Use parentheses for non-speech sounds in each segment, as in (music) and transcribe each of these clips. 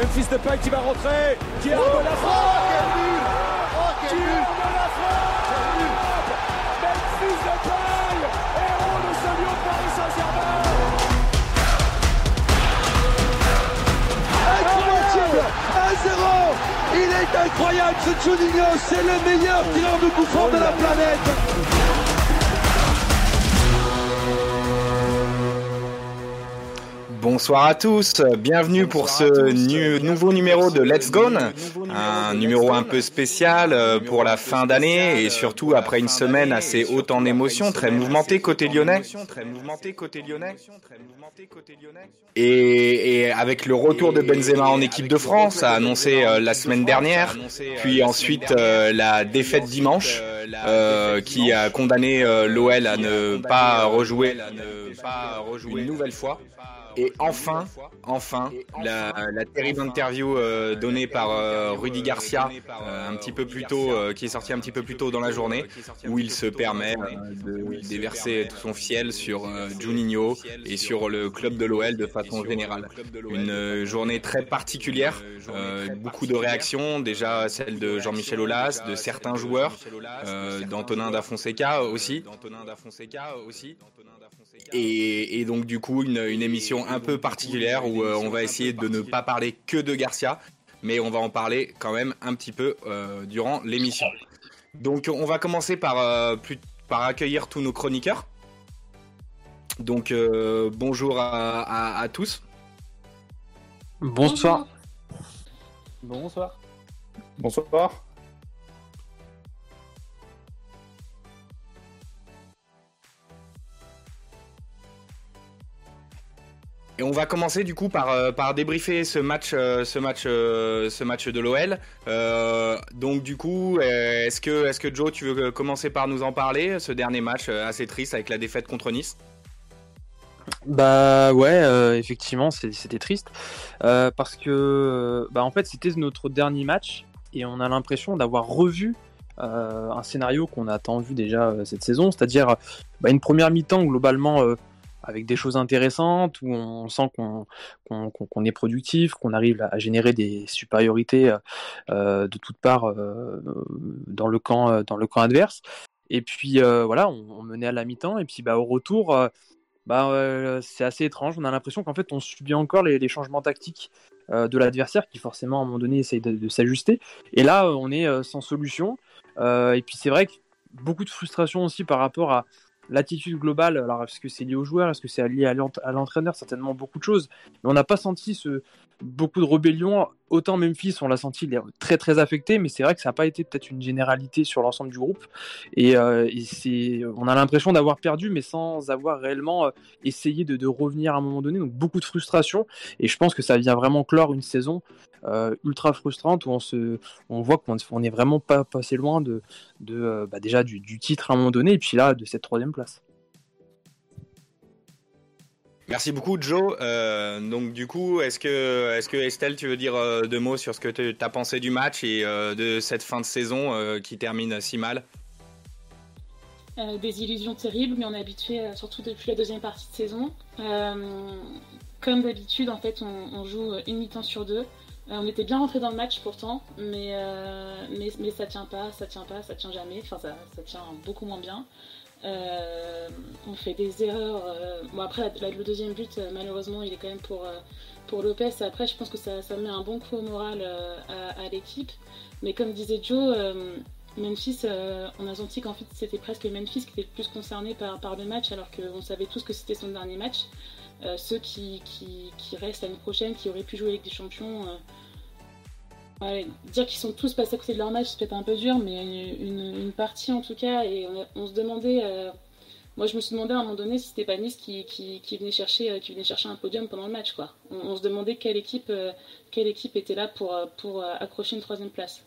Memphis Depay qui va rentrer, qui a de la frappe. Oh, quel but Oh, Qui but a de la frappe. Memphis Depay Héros de ce lion de Paris Saint-Germain. Incroyable. 1-0 Il est incroyable ce Juninho, c'est le meilleur tireur de franc de la planète Bonsoir à tous, bienvenue pour ce nu- nouveau numéro de Let's Go, un numéro un peu spécial euh, pour la fin d'année et surtout après une semaine assez haute en émotions, très mouvementée côté lyonnais. Et, et avec le retour de Benzema en équipe de France, a annoncé euh, la semaine dernière, puis ensuite euh, la défaite dimanche, euh, qui a condamné euh, l'OL à ne pas rejouer une nouvelle fois. Et enfin, enfin, la, la terrible interview euh, donnée par euh, Rudy Garcia euh, un petit peu plus tôt, euh, qui est sortie un petit peu plus tôt dans la journée, où il se permet euh, de déverser tout son fiel sur euh, Juninho et sur le club de l'OL de façon générale. Une euh, journée très particulière, euh, beaucoup de réactions, déjà celle de Jean-Michel Aulas, de certains joueurs, euh, d'Antonin da Fonseca aussi. Et, et donc du coup une, une émission un peu particulière où euh, on va essayer de ne pas parler que de Garcia, mais on va en parler quand même un petit peu euh, durant l'émission. Donc on va commencer par, euh, plus- par accueillir tous nos chroniqueurs. Donc euh, bonjour à, à- à tous. Bonsoir. Bonsoir. Bonsoir. Et on va commencer du coup par, euh, débriefer ce match, euh, euh, de l'OL. Donc du coup, est-ce que, Joe, tu veux commencer par nous en parler, ce dernier match assez triste avec la défaite contre Nice? Bah ouais, effectivement, c'était triste. Parce que bah en fait c'était notre dernier match et on a l'impression d'avoir revu un scénario qu'on a tant vu déjà cette saison, c'est-à-dire bah, une première mi-temps globalement avec des choses intéressantes où on sent qu'on est productif, qu'on arrive à générer des supériorités euh, de toutes parts euh, dans le camp euh, adverse. Et puis euh, voilà, on, menait à la mi-temps et puis bah au retour. euh, bah, euh, c'est assez étrange. On a l'impression qu'en fait, on subit encore les, changements tactiques euh, de l'adversaire qui, forcément, à un moment donné, essaye de, de s'ajuster. Et là, euh, on est euh, sans solution. Euh, et puis, c'est vrai que beaucoup de frustration aussi par rapport à l'attitude globale. Alors, est-ce que c'est lié aux joueurs Est-ce que c'est lié à l'ent- à l'entraîneur Certainement beaucoup de choses. Mais on n'a pas senti beaucoup de rébellion. Autant Memphis, on l'a senti, très très affecté, mais c'est vrai que ça n'a pas été peut-être une généralité sur l'ensemble du groupe. Et, euh, on a l'impression d'avoir perdu, mais sans avoir réellement euh, essayé de, de revenir à un moment donné. Donc beaucoup de frustration. Et je pense que ça vient vraiment clore une saison euh, ultra frustrante où on se, on voit qu'on on est vraiment pas passé loin de, de euh, bah, déjà du, du titre à un moment donné, et puis là de cette troisième place. Merci beaucoup, Joe. Euh, donc du coup, est-ce que, est-ce que Estelle, tu veux dire euh, deux mots sur ce que tu as pensé du match et euh, de cette fin de saison euh, qui termine si mal? Euh, des illusions terribles, mais on est habitué, euh, surtout depuis la deuxième partie de saison. Euh, comme d'habitude, en fait, on, on joue une mi-temps sur deux. Euh, on était bien rentré dans le match pourtant, mais, euh, mais, mais ça tient pas, ça tient pas, ça tient jamais. Enfin, ça, ça tient beaucoup moins bien. Euh, on fait des erreurs. euh, Bon, après, le deuxième but, malheureusement, il est quand même pour, pour Lopez. Après, je pense que ça, ça met un bon coup au moral à, l'équipe. Mais comme disait Joe, Memphis, on a senti qu'en fait c'était presque Memphis qui était le plus concerné par, par le match, alors qu'on savait tous que c'était son dernier match. Ceux qui, qui, qui restent l'année prochaine, qui auraient pu jouer avec des champions, dire qu'ils sont tous passés à côté de leur match, c'est peut-être un peu dur, mais une, une- partie en tout cas, et on, se demandait. euh, moi, je me suis demandé à un moment donné si c'était pas Nice qui, venait chercher, euh, qui venait chercher un podium pendant le match. Quoi. On, se demandait quelle équipe, euh, quelle équipe était là pour, pour accrocher une troisième place.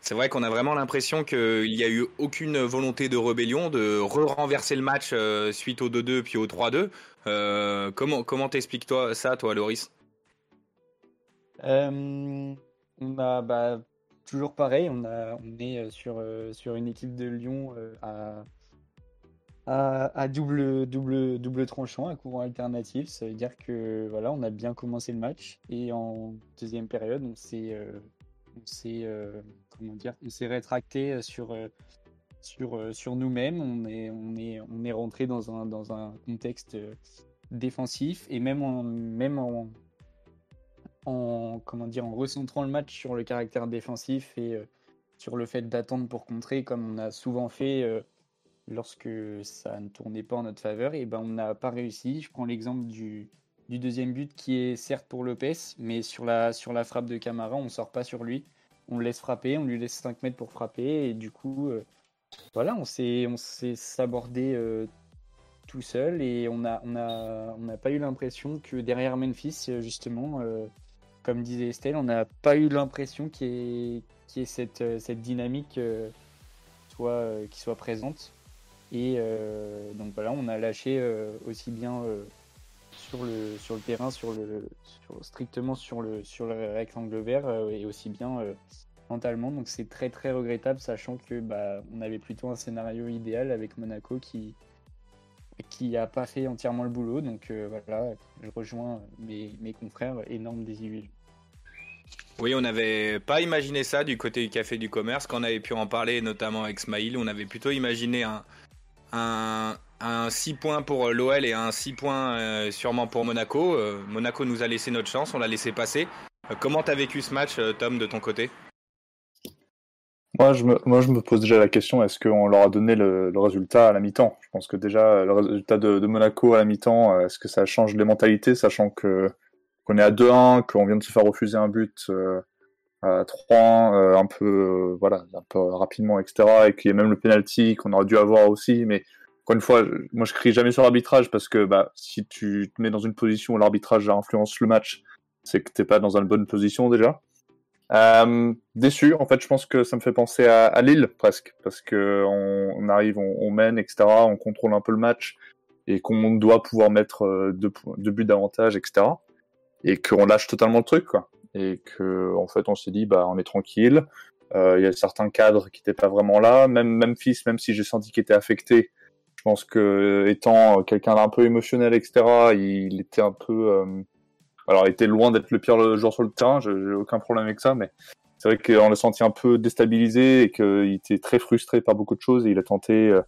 C'est vrai qu'on a vraiment l'impression qu'il n'y a eu aucune volonté de rébellion, de re-renverser le match suite au 2-2 puis au 3-2. Euh, comment comment t'expliques toi ça, toi, Loris? Euh, on a bah, toujours pareil, on, est euh, sur, euh, sur une équipe de Lyon à, double, double, double tranchant, à courant alternatif. Ça veut dire que voilà, on a bien commencé le match et en deuxième période, on s'est, comment dire, s'est rétracté sur, nous-mêmes. On est, rentré dans un, contexte défensif et même en, en, comment dire, en recentrant le match sur le caractère défensif et sur le fait d'attendre pour contrer, comme on a souvent fait lorsque ça ne tournait pas en notre faveur, et ben on n'a pas réussi. Je prends l'exemple du, deuxième but qui est certes pour Lopez, mais sur la, sur la frappe de Camara, on ne sort pas sur lui. On le laisse frapper, on lui laisse 5 mètres pour frapper, et du coup, euh, voilà, on s'est sabordé euh, tout seul, et on n'a on a, on pas eu l'impression que derrière Memphis, justement, euh, comme disait Estelle, on n'a pas eu l'impression qu'il y ait, ait cette, dynamique soit, qui soit présente. Et euh, donc voilà, on a lâché euh, aussi bien euh, sur le, terrain, strictement sur le, sur le rectangle vert et aussi bien mentalement. Donc c'est très très regrettable, sachant que bah, on avait plutôt un scénario idéal avec Monaco qui qui a pas fait entièrement le boulot. Donc voilà, je rejoins mes, mes confrères, énorme désillusion. Oui, on n'avait pas imaginé ça du côté du café du commerce. Quand on avait pu en parler, notamment avec Smaïl, on avait plutôt imaginé un, un, 6 points pour l'OL et un 6 points euh, sûrement pour Monaco. Euh, Monaco nous a laissé notre chance, on l'a laissé passer. Euh, comment t'as vécu ce match, Tom, de ton côté? Moi, je me pose déjà la question est-ce qu'on leur a donné le, résultat à la mi-temps? Je pense que déjà, le résultat de, Monaco à la mi-temps, est-ce que ça change les mentalités, sachant que qu'on est à 2-1, qu'on vient de se faire refuser un but à 3 euh, un peu euh, voilà un peu rapidement etc et qu'il y a même le penalty qu'on aurait dû avoir aussi. Mais encore une fois moi je crie jamais sur l'arbitrage parce que bah si tu te mets dans une position où l'arbitrage influence le match c'est que t'es pas dans une bonne position déjà. Euh, déçu en fait je pense que ça me fait penser à, Lille presque parce que on, arrive on, mène etc on contrôle un peu le match et qu'on doit pouvoir mettre euh, deux buts d'avantage etc et qu'on lâche totalement le truc quoi et que en fait on s'est dit bah on est tranquille. Euh, il y a certains cadres qui n'étaient pas vraiment là, même Memphis, même si j'ai senti qu'il était affecté. Je pense que étant quelqu'un d'un peu émotionnel, etc., il, était un peu, euh... alors il était loin d'être le pire joueur sur le terrain. J'ai aucun problème avec ça, mais c'est vrai qu'on l'a senti un peu déstabilisé et qu'il était très frustré par beaucoup de choses et il a tenté euh,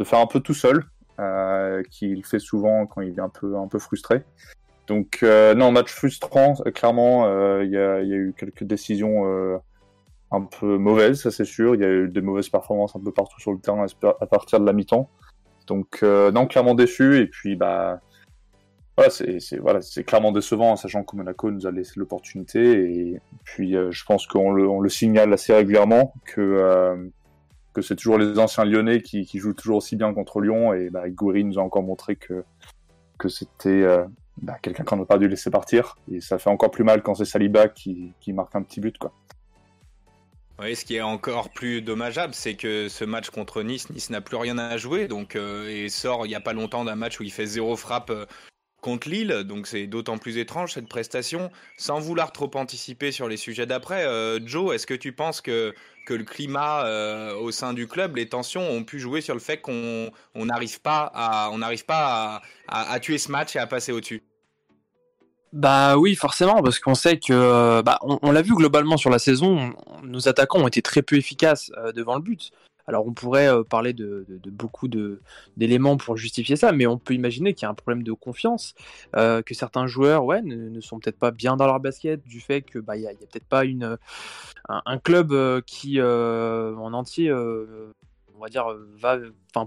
de faire un peu tout seul, euh, qu'il fait souvent quand il est un peu un peu frustré. Donc euh, non, match frustrant, clairement. Euh, il y, a, y, a, eu quelques décisions euh, un peu mauvaises, ça c'est sûr. Il y a eu des mauvaises performances un peu partout sur le terrain à partir de la mi-temps. Donc non, clairement déçu. Et puis bah voilà, c'est voilà, clairement décevant, en sachant que Monaco nous a laissé l'opportunité. Et puis je pense qu'on le, on le signale assez régulièrement que que c'est toujours les anciens Lyonnais qui, qui, jouent toujours aussi bien contre Lyon. Et bah, Goury nous a encore montré que que c'était bah, quelqu'un qu'on n'a pas dû laisser partir. Et ça fait encore plus mal quand c'est Saliba qui, qui, marque un petit but. Quoi. Oui, ce qui est encore plus dommageable, c'est que ce match contre Nice, Nice n'a plus rien à jouer. Donc, euh, et sort il n'y a pas longtemps d'un match où il fait zéro frappe euh, contre Lille, donc c'est d'autant plus étrange cette prestation. Sans vouloir trop anticiper sur les sujets d'après, euh, Joe, est-ce que tu penses que, que le climat euh, au sein du club, les tensions ont pu jouer sur le fait qu'on n'arrive pas, à, on pas à, tuer ce match et à passer au-dessus? Bah oui, forcément, parce qu'on sait que, bah, on, l'a vu globalement sur la saison, nos attaquants ont été très peu efficaces euh, devant le but. Alors on pourrait euh, parler de, beaucoup d'éléments pour justifier ça, mais on peut imaginer qu'il y a un problème de confiance, euh, que certains joueurs ouais, ne, sont peut-être pas bien dans leur basket, du fait que bah, a, peut-être pas un, club euh, qui en entier va dire,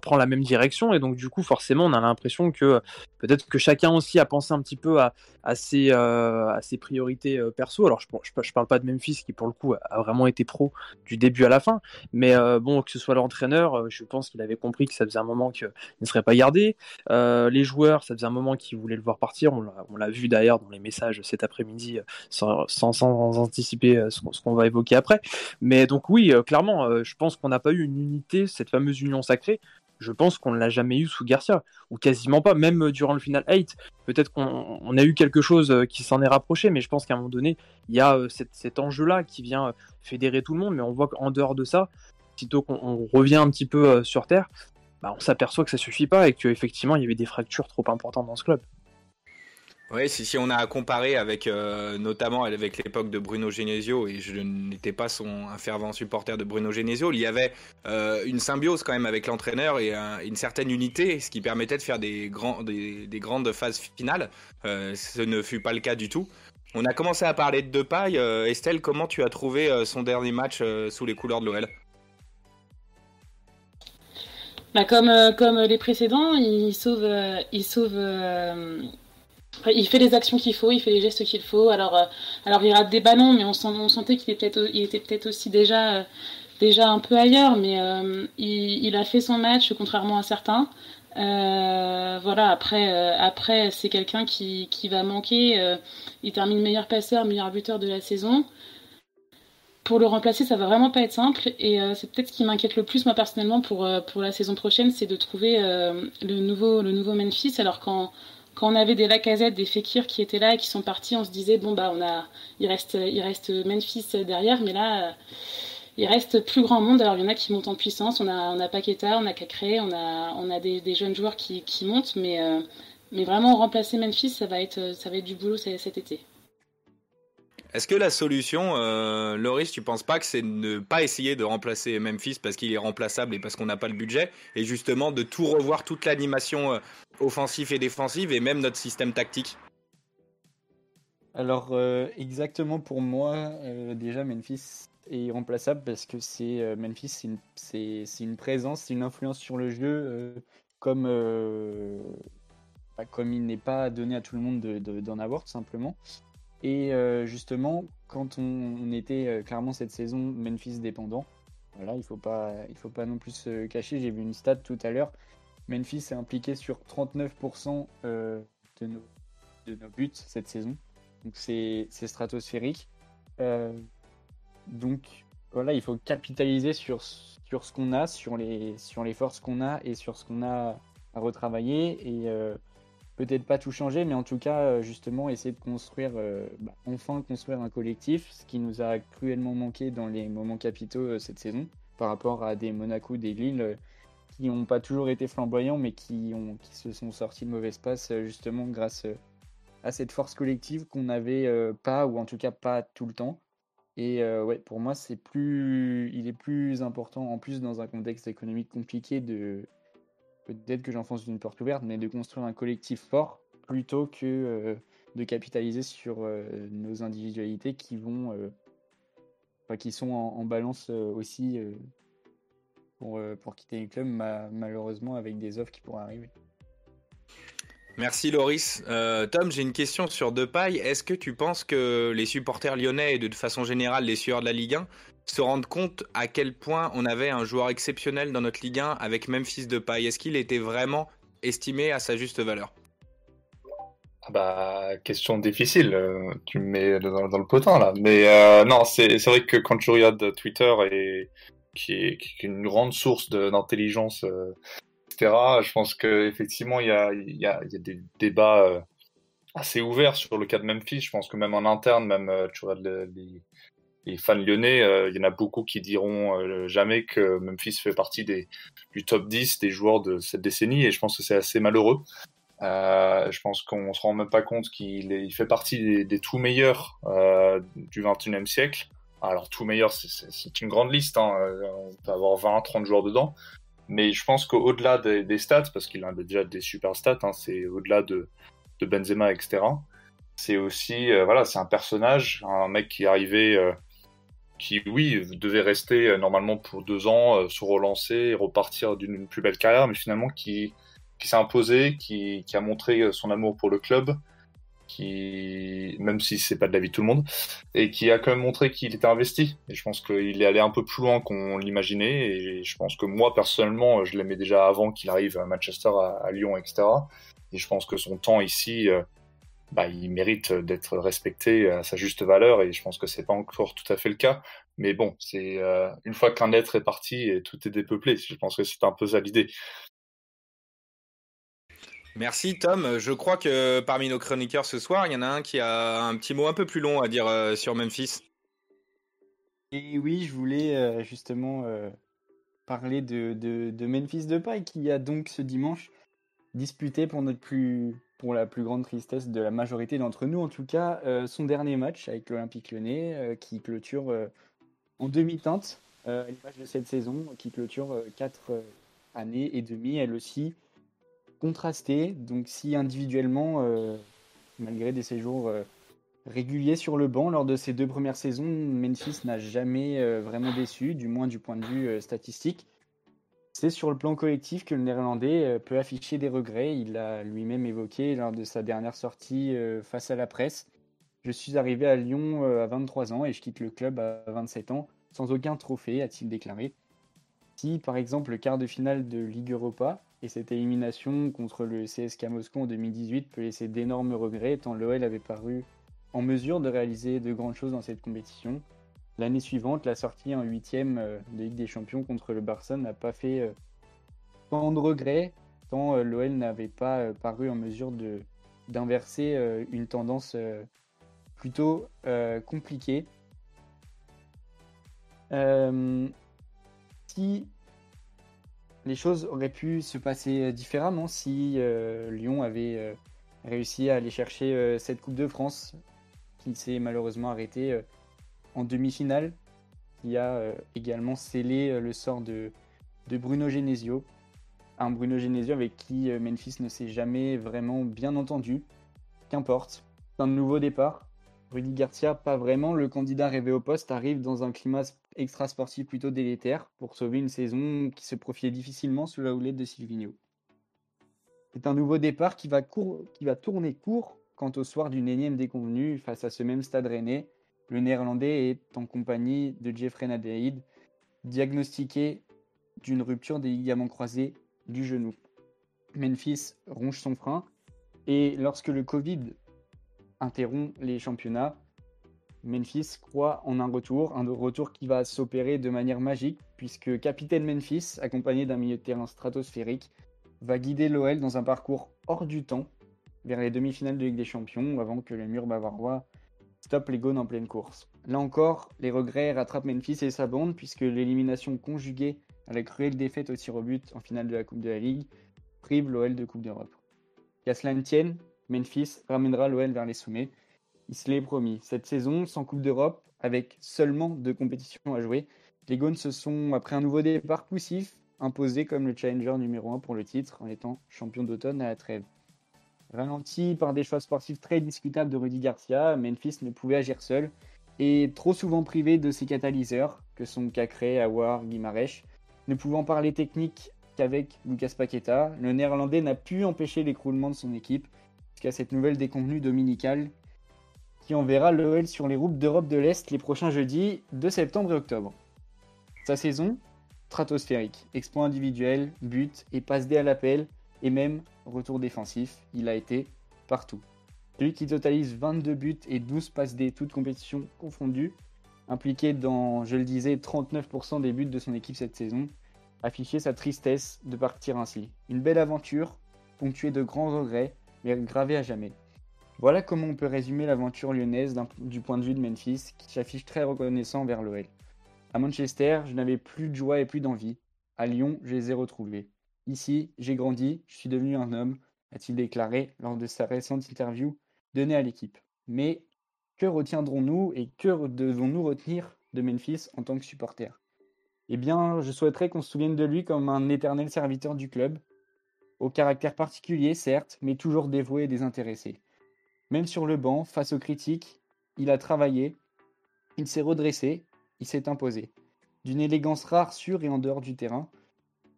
prend la même direction. Et donc, du coup, forcément, on a l'impression que peut-être que chacun aussi a pensé un petit peu à, à, ses, euh, priorités euh, perso. Alors, je, je, je, parle pas de Memphis qui, pour le coup, a vraiment été pro du début à la fin. Mais euh, bon, que ce soit l'entraîneur, je pense qu'il avait compris que ça faisait un moment qu'il ne serait pas gardé. Les joueurs, ça faisait un moment qu'ils voulaient le voir partir. On l'a vu d'ailleurs dans les messages cet après-midi, sans, sans, sans, anticiper ce qu'on va évoquer après. Mais donc, oui, clairement, je pense qu'on n'a pas eu une unité cette fameuse union sacrée, je pense qu'on ne l'a jamais eu sous Garcia, ou quasiment pas, même durant le final 8. Peut-être qu'on a eu quelque chose euh, qui s'en est rapproché, mais je pense qu'à un moment donné, il y a euh, cet, enjeu-là qui vient euh, fédérer tout le monde, mais on voit qu'en dehors de ça, sitôt qu'on revient un petit peu sur Terre, bah, on s'aperçoit que ça suffit pas et qu'effectivement il y avait des fractures trop importantes dans ce club. Oui, si, on a comparé avec euh, notamment avec l'époque de Bruno Genesio, et je n'étais pas son un fervent supporter de Bruno Genesio, il y avait euh, une symbiose quand même avec l'entraîneur et une certaine unité, ce qui permettait de faire des, grands, des, grandes phases finales. Euh, ce ne fut pas le cas du tout. On a commencé à parler de Depay. Estelle, comment tu as trouvé son dernier match sous les couleurs de l'OL bah comme, comme les précédents, il sauve il fait les actions qu'il faut, il fait les gestes qu'il faut. Alors, euh, alors il rate des ballons, mais on, sentait qu'il était peut-être aussi déjà, euh, déjà un peu ailleurs. Mais euh, il, a fait son match, contrairement à certains. voilà, après, après c'est quelqu'un qui, qui, va manquer. il termine meilleur passeur, meilleur buteur de la saison. Pour le remplacer, ça va vraiment pas être simple. Et c'est peut-être ce qui m'inquiète le plus, moi personnellement, pour, pour la saison prochaine, c'est de trouver le, nouveau, le nouveau Memphis. Alors quand quand on avait des Lacazette, des Fekir qui étaient là et qui sont partis, on se disait bon bah on a, il reste, il reste Memphis derrière, mais là il reste plus grand monde. Alors il y en a qui montent en puissance. On a, on a Paqueta, on a Cacré, on a, on a des, jeunes joueurs qui, montent, mais, euh, mais vraiment remplacer Memphis, ça va être, ça va être du boulot cet été. Est-ce que la solution, euh, Loris, tu penses pas que c'est ne pas essayer de remplacer Memphis parce qu'il est remplaçable et parce qu'on n'a pas le budget, et justement de tout revoir toute l'animation euh, offensive et défensive et même notre système tactique Alors euh, exactement pour moi, déjà Memphis est irremplaçable parce que c'est Memphis, c'est une, présence, c'est une influence sur le jeu comme bah, comme il n'est pas donné à tout le monde d'en avoir tout simplement. Et euh, justement, quand on, était euh, clairement cette saison Memphis dépendant, voilà, il faut pas, il faut pas non plus se cacher. J'ai vu une stat tout à l'heure. Memphis est impliqué sur 39% euh, de, nos, de nos buts cette saison. Donc c'est stratosphérique. donc voilà, il faut capitaliser sur, sur ce qu'on a, sur les, sur les forces qu'on a et sur ce qu'on a à retravailler. Et peut-être pas tout changer, mais en tout cas, euh, justement, essayer de construire, euh, bah, enfin construire un collectif, ce qui nous a cruellement manqué dans les moments capitaux euh, cette saison, par rapport à des Monaco, des Lille, qui n'ont pas toujours été flamboyants, mais qui, ont, qui se sont sortis de mauvais passe, justement, grâce à cette force collective qu'on n'avait pas, ou en tout cas pas tout le temps. Et ouais, pour moi, c'est plus, il est plus important, en plus dans un contexte économique compliqué, de, peut-être que j'enfonce une porte ouverte, mais de construire un collectif fort plutôt que euh, de capitaliser sur euh, nos individualités qui vont, euh, qui sont en, balance aussi pour, pour quitter le club, malheureusement avec des offres qui pourraient arriver. Merci Loris. Tom, j'ai une question sur Depay. Est-ce que tu penses que les supporters lyonnais et de façon générale les sueurs de la Ligue 1 se rendre compte à quel point on avait un joueur exceptionnel dans notre Ligue 1 avec Memphis Depay? Est-ce qu'il était vraiment estimé à sa juste valeur? Ah bah, question difficile, euh, tu me mets dans, le potin là. Mais euh, non, c'est vrai que quand tu regardes Twitter, et, qui, est, une grande source d'intelligence, euh, etc., je pense qu'effectivement, il y a, des débats assez ouverts sur le cas de Memphis. Je pense que même en interne, même tu regardes les, fans lyonnais, euh, il y en a beaucoup qui diront euh, jamais que Memphis fait partie des, du top 10 des joueurs de cette décennie, et je pense que c'est assez malheureux. Euh, je pense qu'on se rend même pas compte qu'il il fait partie des, tout meilleurs du 21e siècle. Alors tout meilleur, c'est une grande liste, hein. on peut avoir 20, 30 joueurs dedans, mais je pense qu'au-delà des, stats, parce qu'il a déjà des super stats, hein, c'est au-delà de, de, Benzema, etc. C'est aussi, voilà, c'est un personnage, un mec qui est arrivé qui, oui, devait rester euh, normalement pour deux ans, euh, se relancer repartir d'une plus belle carrière, mais finalement qui, s'est imposé, qui, a montré euh, son amour pour le club, qui, même si c'est pas de la vie de tout le monde, et qui a quand même montré qu'il était investi. Et je pense qu'il est allé un peu plus loin qu'on l'imaginait, et je pense que moi, personnellement, je l'aimais déjà avant qu'il arrive à Manchester, à, Lyon, etc. Et je pense que son temps ici, bah, il mérite d'être respecté à sa juste valeur et je pense que c'est pas encore tout à fait le cas. Mais bon, c'est euh, une fois qu'un être est parti et tout est dépeuplé, je pense que c'est un peu ça l'idée. Merci Tom. Je crois que parmi nos chroniqueurs ce soir, il y en a un qui a un petit mot un peu plus long à dire euh, sur Memphis. Et oui, je voulais euh, justement parler de, de, de Memphis qui a donc ce dimanche disputé pour la plus grande tristesse de la majorité d'entre nous en tout cas son dernier match avec l'Olympique Lyonnais qui clôture en demi-teinte l'image de cette saison qui clôture quatre années et demie elle aussi contrastée donc si individuellement malgré des séjours régulier sur le banc lors de ses deux premières saisons. Memphis n'a jamais euh, vraiment déçu, du moins du point de vue euh, statistique. C'est sur le plan collectif que le Néerlandais euh, peut afficher des regrets. Il l'a lui-même évoqué lors de sa dernière sortie face à la presse. Je suis arrivé à Lyon à 23 ans et je quitte le club à 27 ans sans aucun trophée, a-t-il déclaré. Si par exemple le quart de finale de Ligue Europa et cette élimination contre le CSK Moscou en 2018 peut laisser d'énormes regrets tant l'OL avait paru en mesure de réaliser de grandes choses dans cette compétition. L'année suivante, la sortie en huitième euh, de Ligue des Champions contre le Barça n'a pas fait euh, tant de regrets, tant euh, l'OL n'avait pas paru en mesure de d'inverser une tendance plutôt compliquée. si les choses auraient pu se passer différemment, si Lyon avait réussi à aller chercher cette Coupe de France qui s'est malheureusement arrêté euh, en demi-finale, qui a euh, également scellé euh, le sort de, de Bruno Genesio. Un Bruno Genesio avec qui Memphis ne s'est jamais vraiment bien entendu. Qu'importe, un nouveau départ. Rudy Garcia, pas vraiment le candidat rêvé au poste, arrive dans un climat extra-sportif plutôt délétère pour sauver une saison qui se profilait difficilement sous la houlette de Silvino. C'est un nouveau départ qui va, tourner court Quant au soir d'une énième déconvenue face à ce même stade rennais, le néerlandais est en compagnie de Jeffrey Nadeid, diagnostiqué d'une rupture des ligaments croisés du genou. Memphis ronge son frein et lorsque le Covid interrompt les championnats, Memphis croit en un retour, un retour qui va s'opérer de manière magique puisque capitaine Memphis, accompagné d'un milieu de terrain stratosphérique, va guider l'OL dans un parcours hors du temps vers les demi-finales de Ligue des Champions avant que le mur bavarois stoppe les Gaunes en pleine course. Là encore, les regrets rattrapent Memphis et sa bande puisque l'élimination conjuguée à la cruelle défaite au tir au but en finale de la Coupe de la Ligue prive l'OL de Coupe d'Europe. Qu'à cela ne tienne, Memphis ramènera l'OL vers les sommets. Il se l'est promis. Cette saison, sans Coupe d'Europe, avec seulement deux compétitions à jouer, les Gaunes se sont, après un nouveau départ poussif, imposés comme le challenger numéro 1 pour le titre en étant champion d'automne à la trêve. Ralenti par des choix sportifs très discutables de Rudy Garcia, Memphis ne pouvait agir seul et trop souvent privé de ses catalyseurs, que sont Cacré, Awar, Guimarèche. Ne pouvant parler technique qu'avec Lucas Paqueta, le néerlandais n'a pu empêcher l'écroulement de son équipe jusqu'à cette nouvelle déconvenue dominicale qui enverra l'OL sur les routes d'Europe de l'Est les prochains jeudis de septembre et octobre. Sa saison Stratosphérique, exploit individuel, but et passe D à l'appel, et même retour défensif, il a été partout. Lui qui totalise 22 buts et 12 passes D, toutes compétitions confondues, impliqué dans, je le disais, 39% des buts de son équipe cette saison, affichait sa tristesse de partir ainsi. Une belle aventure, ponctuée de grands regrets, mais gravée à jamais. Voilà comment on peut résumer l'aventure lyonnaise du point de vue de Memphis, qui s'affiche très reconnaissant vers l'OL. À Manchester, je n'avais plus de joie et plus d'envie. À Lyon, je les ai retrouvés. Ici, j'ai grandi, je suis devenu un homme, a-t-il déclaré lors de sa récente interview donnée à l'équipe. Mais que retiendrons-nous et que devons-nous retenir de Memphis en tant que supporter? Eh bien, je souhaiterais qu'on se souvienne de lui comme un éternel serviteur du club, au caractère particulier, certes, mais toujours dévoué et désintéressé. Même sur le banc, face aux critiques, il a travaillé, il s'est redressé, il s'est imposé. D'une élégance rare sur et en dehors du terrain,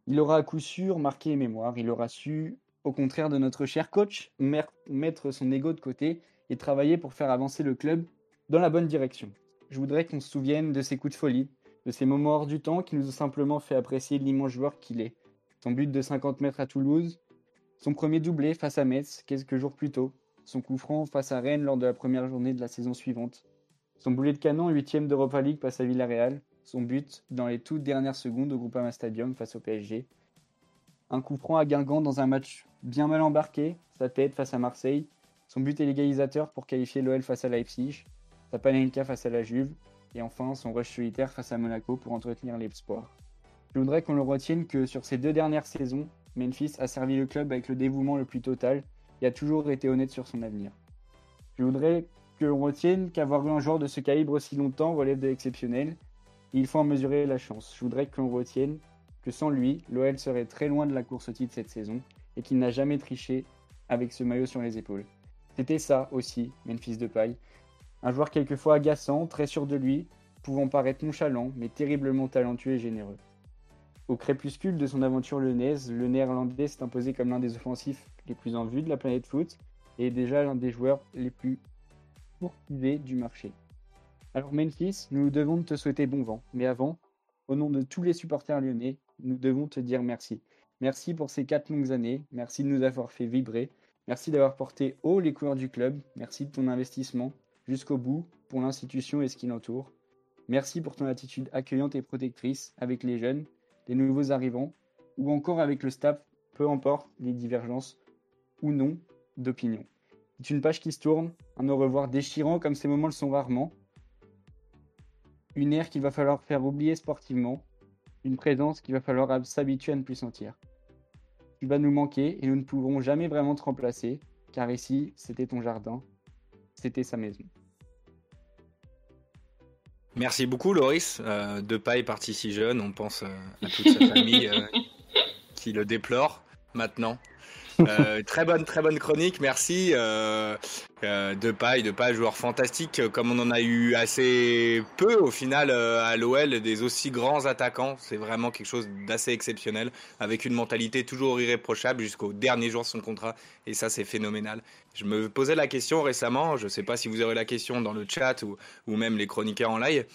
il aura à coup sûr marqué mémoire. Il aura su, au contraire de notre cher coach, mettre son ego de côté et travailler pour faire avancer le club dans la bonne direction. Je voudrais qu'on se souvienne de ses coups de folie, de ces moments hors du temps qui nous ont simplement fait apprécier l'immense joueur qu'il est. Son but de 50 mètres à Toulouse, son premier doublé face à Metz quelques jours plus tôt, son coup franc face à Rennes lors de la première journée de la saison suivante, son boulet de canon 8 d'Europa League face à Villarreal, son but dans les toutes dernières secondes au Groupama Stadium face au PSG. Un coup franc à Guingamp dans un match bien mal embarqué, sa tête face à Marseille, son but égalisateur pour qualifier l'OL face à Leipzig, sa Panenka face à la Juve, et enfin son rush solitaire face à Monaco pour entretenir l'espoir. Je voudrais qu'on le retienne que sur ces deux dernières saisons, Memphis a servi le club avec le dévouement le plus total et a toujours été honnête sur son avenir. Je voudrais que l'on retienne qu'avoir eu un joueur de ce calibre aussi longtemps relève de l'exceptionnel. Il faut en mesurer la chance. Je voudrais que l'on retienne que sans lui, l'OL serait très loin de la course au titre cette saison et qu'il n'a jamais triché avec ce maillot sur les épaules. C'était ça aussi, Memphis de paille. Un joueur quelquefois agaçant, très sûr de lui, pouvant paraître nonchalant, mais terriblement talentueux et généreux. Au crépuscule de son aventure lyonnaise, le néerlandais s'est imposé comme l'un des offensifs les plus en vue de la planète foot et déjà l'un des joueurs les plus courtisés du marché. Alors Memphis, nous devons te souhaiter bon vent, mais avant, au nom de tous les supporters lyonnais, nous devons te dire merci. Merci pour ces quatre longues années, merci de nous avoir fait vibrer, merci d'avoir porté haut les couleurs du club, merci de ton investissement jusqu'au bout pour l'institution et ce qui l'entoure. Merci pour ton attitude accueillante et protectrice avec les jeunes, les nouveaux arrivants ou encore avec le staff, peu importe les divergences ou non d'opinion. C'est une page qui se tourne, un au revoir déchirant comme ces moments le sont rarement. Une ère qu'il va falloir faire oublier sportivement, une présence qu'il va falloir s'habituer à ne plus sentir. Tu vas nous manquer et nous ne pourrons jamais vraiment te remplacer, car ici, c'était ton jardin, c'était sa maison. Merci beaucoup, Loris. Euh, de paille parti si jeune, on pense euh, à toute sa famille euh, (laughs) qui le déplore maintenant. Euh, (laughs) très bonne, très bonne chronique, merci. Euh, euh, de paille, de paille, joueur fantastique, comme on en a eu assez peu au final à l'OL, des aussi grands attaquants. C'est vraiment quelque chose d'assez exceptionnel, avec une mentalité toujours irréprochable jusqu'au dernier jour de son contrat. Et ça, c'est phénoménal. Je me posais la question récemment, je ne sais pas si vous aurez la question dans le chat ou, ou même les chroniqueurs en live.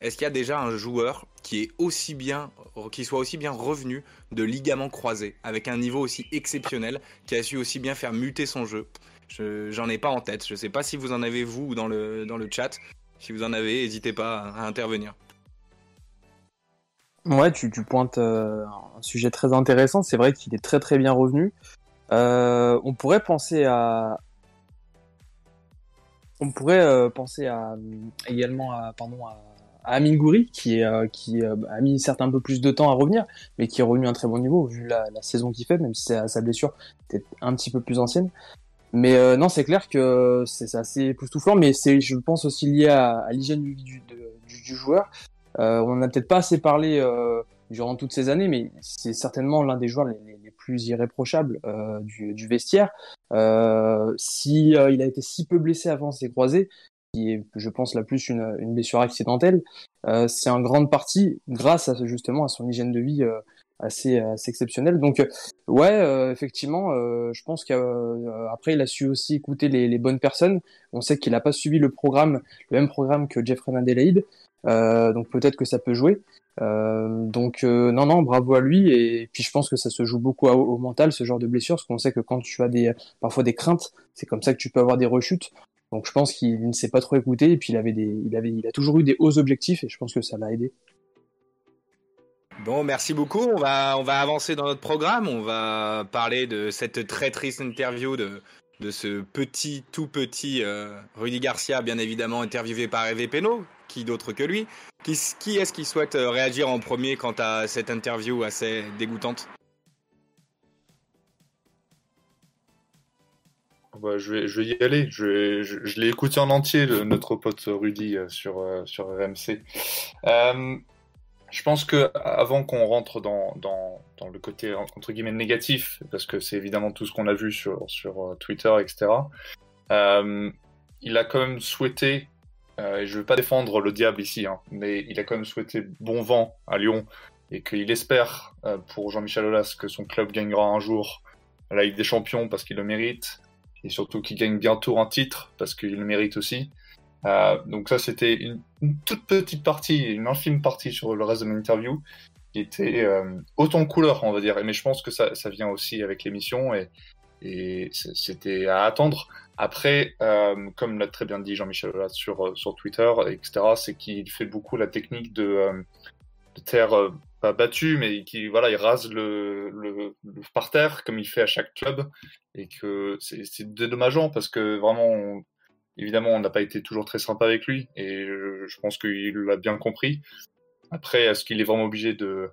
Est-ce qu'il y a déjà un joueur qui est aussi bien, qui soit aussi bien revenu de ligaments croisés, avec un niveau aussi exceptionnel, qui a su aussi bien faire muter son jeu? J'en ai pas en tête. Je ne sais pas si vous en avez vous dans le dans le chat. Si vous en avez, n'hésitez pas à intervenir. Ouais, tu, pointes euh, un sujet très intéressant. C'est vrai qu'il est très très bien revenu. Euh, on pourrait penser à, on pourrait euh, penser à également à pardon à Amingouri qui, est, euh, qui euh, a mis certes un peu plus de temps à revenir, mais qui est revenu à un très bon niveau vu la, saison qu'il fait, même si sa blessure était un petit peu plus ancienne. Mais euh, non, c'est clair que c'est assez époustouflant, mais c'est, je pense, aussi lié à, l'hygiène du, du, du, joueur. on n'a peut-être pas assez parlé durant toutes ces années, mais c'est certainement l'un des joueurs les, les plus irréprochables du, du, vestiaire. si il a été si peu blessé avant ses croisés, qui est, je pense, la plus une, blessure accidentelle, euh, c'est en grande partie grâce à justement à son hygiène de vie euh, assez, exceptionnelle. Donc, euh, ouais, effectivement, je pense qu'après, il a su aussi écouter les, bonnes personnes. On sait qu'il n'a pas suivi le programme, le même programme que Jeffrey Adelaide, donc peut-être que ça peut jouer. donc non non bravo à lui et puis je pense que ça se joue beaucoup au, mental ce genre de blessure parce qu'on sait que quand tu as parfois des craintes c'est comme ça que tu peux avoir des rechutes donc je pense qu'il ne s'est pas trop écouté et puis il avait des, il avait, il a toujours eu des hauts objectifs et je pense que ça l'a aidé. Bon, merci beaucoup. On va, on va avancer dans notre programme. On va parler de cette très triste interview de, de ce petit, tout petit euh, Rudy Garcia, bien évidemment interviewé par Eve Peno. Qui d'autre que lui Qui, qui est-ce qui souhaite euh, réagir en premier quant à cette interview assez dégoûtante? Bah, je, vais, y aller. Je, l'ai écouté en entier, notre pote Rudy, euh, sur, euh, sur RMC. Euh, je pense que avant qu'on rentre dans, dans, le côté entre guillemets négatif, parce que c'est évidemment tout ce qu'on a vu sur, sur Twitter, etc., il a quand même souhaité, et je ne veux pas défendre le diable ici, hein, mais il a quand même souhaité bon vent à Lyon et qu'il espère pour Jean-Michel Aulas que son club gagnera un jour la Ligue des Champions parce qu'il le mérite, et surtout qu'il gagne bientôt un titre parce qu'il le mérite aussi. Euh, donc ça, c'était une, toute petite partie, une infime partie sur le reste de mon interview qui était euh, autant couleur, on va dire. Mais je pense que ça, ça vient aussi avec l'émission et, c'était à attendre. Après, euh, comme l'a très bien dit Jean-Michel sur, sur Twitter, etc., c'est qu'il fait beaucoup la technique de, euh, de euh, pas battu, mais qui voilà, il rase le, le, le, parterre comme il fait à chaque club, et que c'est dédommageant parce que vraiment, évidemment, on n'a pas été toujours très sympa avec lui, et je, pense qu'il l'a bien compris. Après, est-ce qu'il est vraiment obligé de,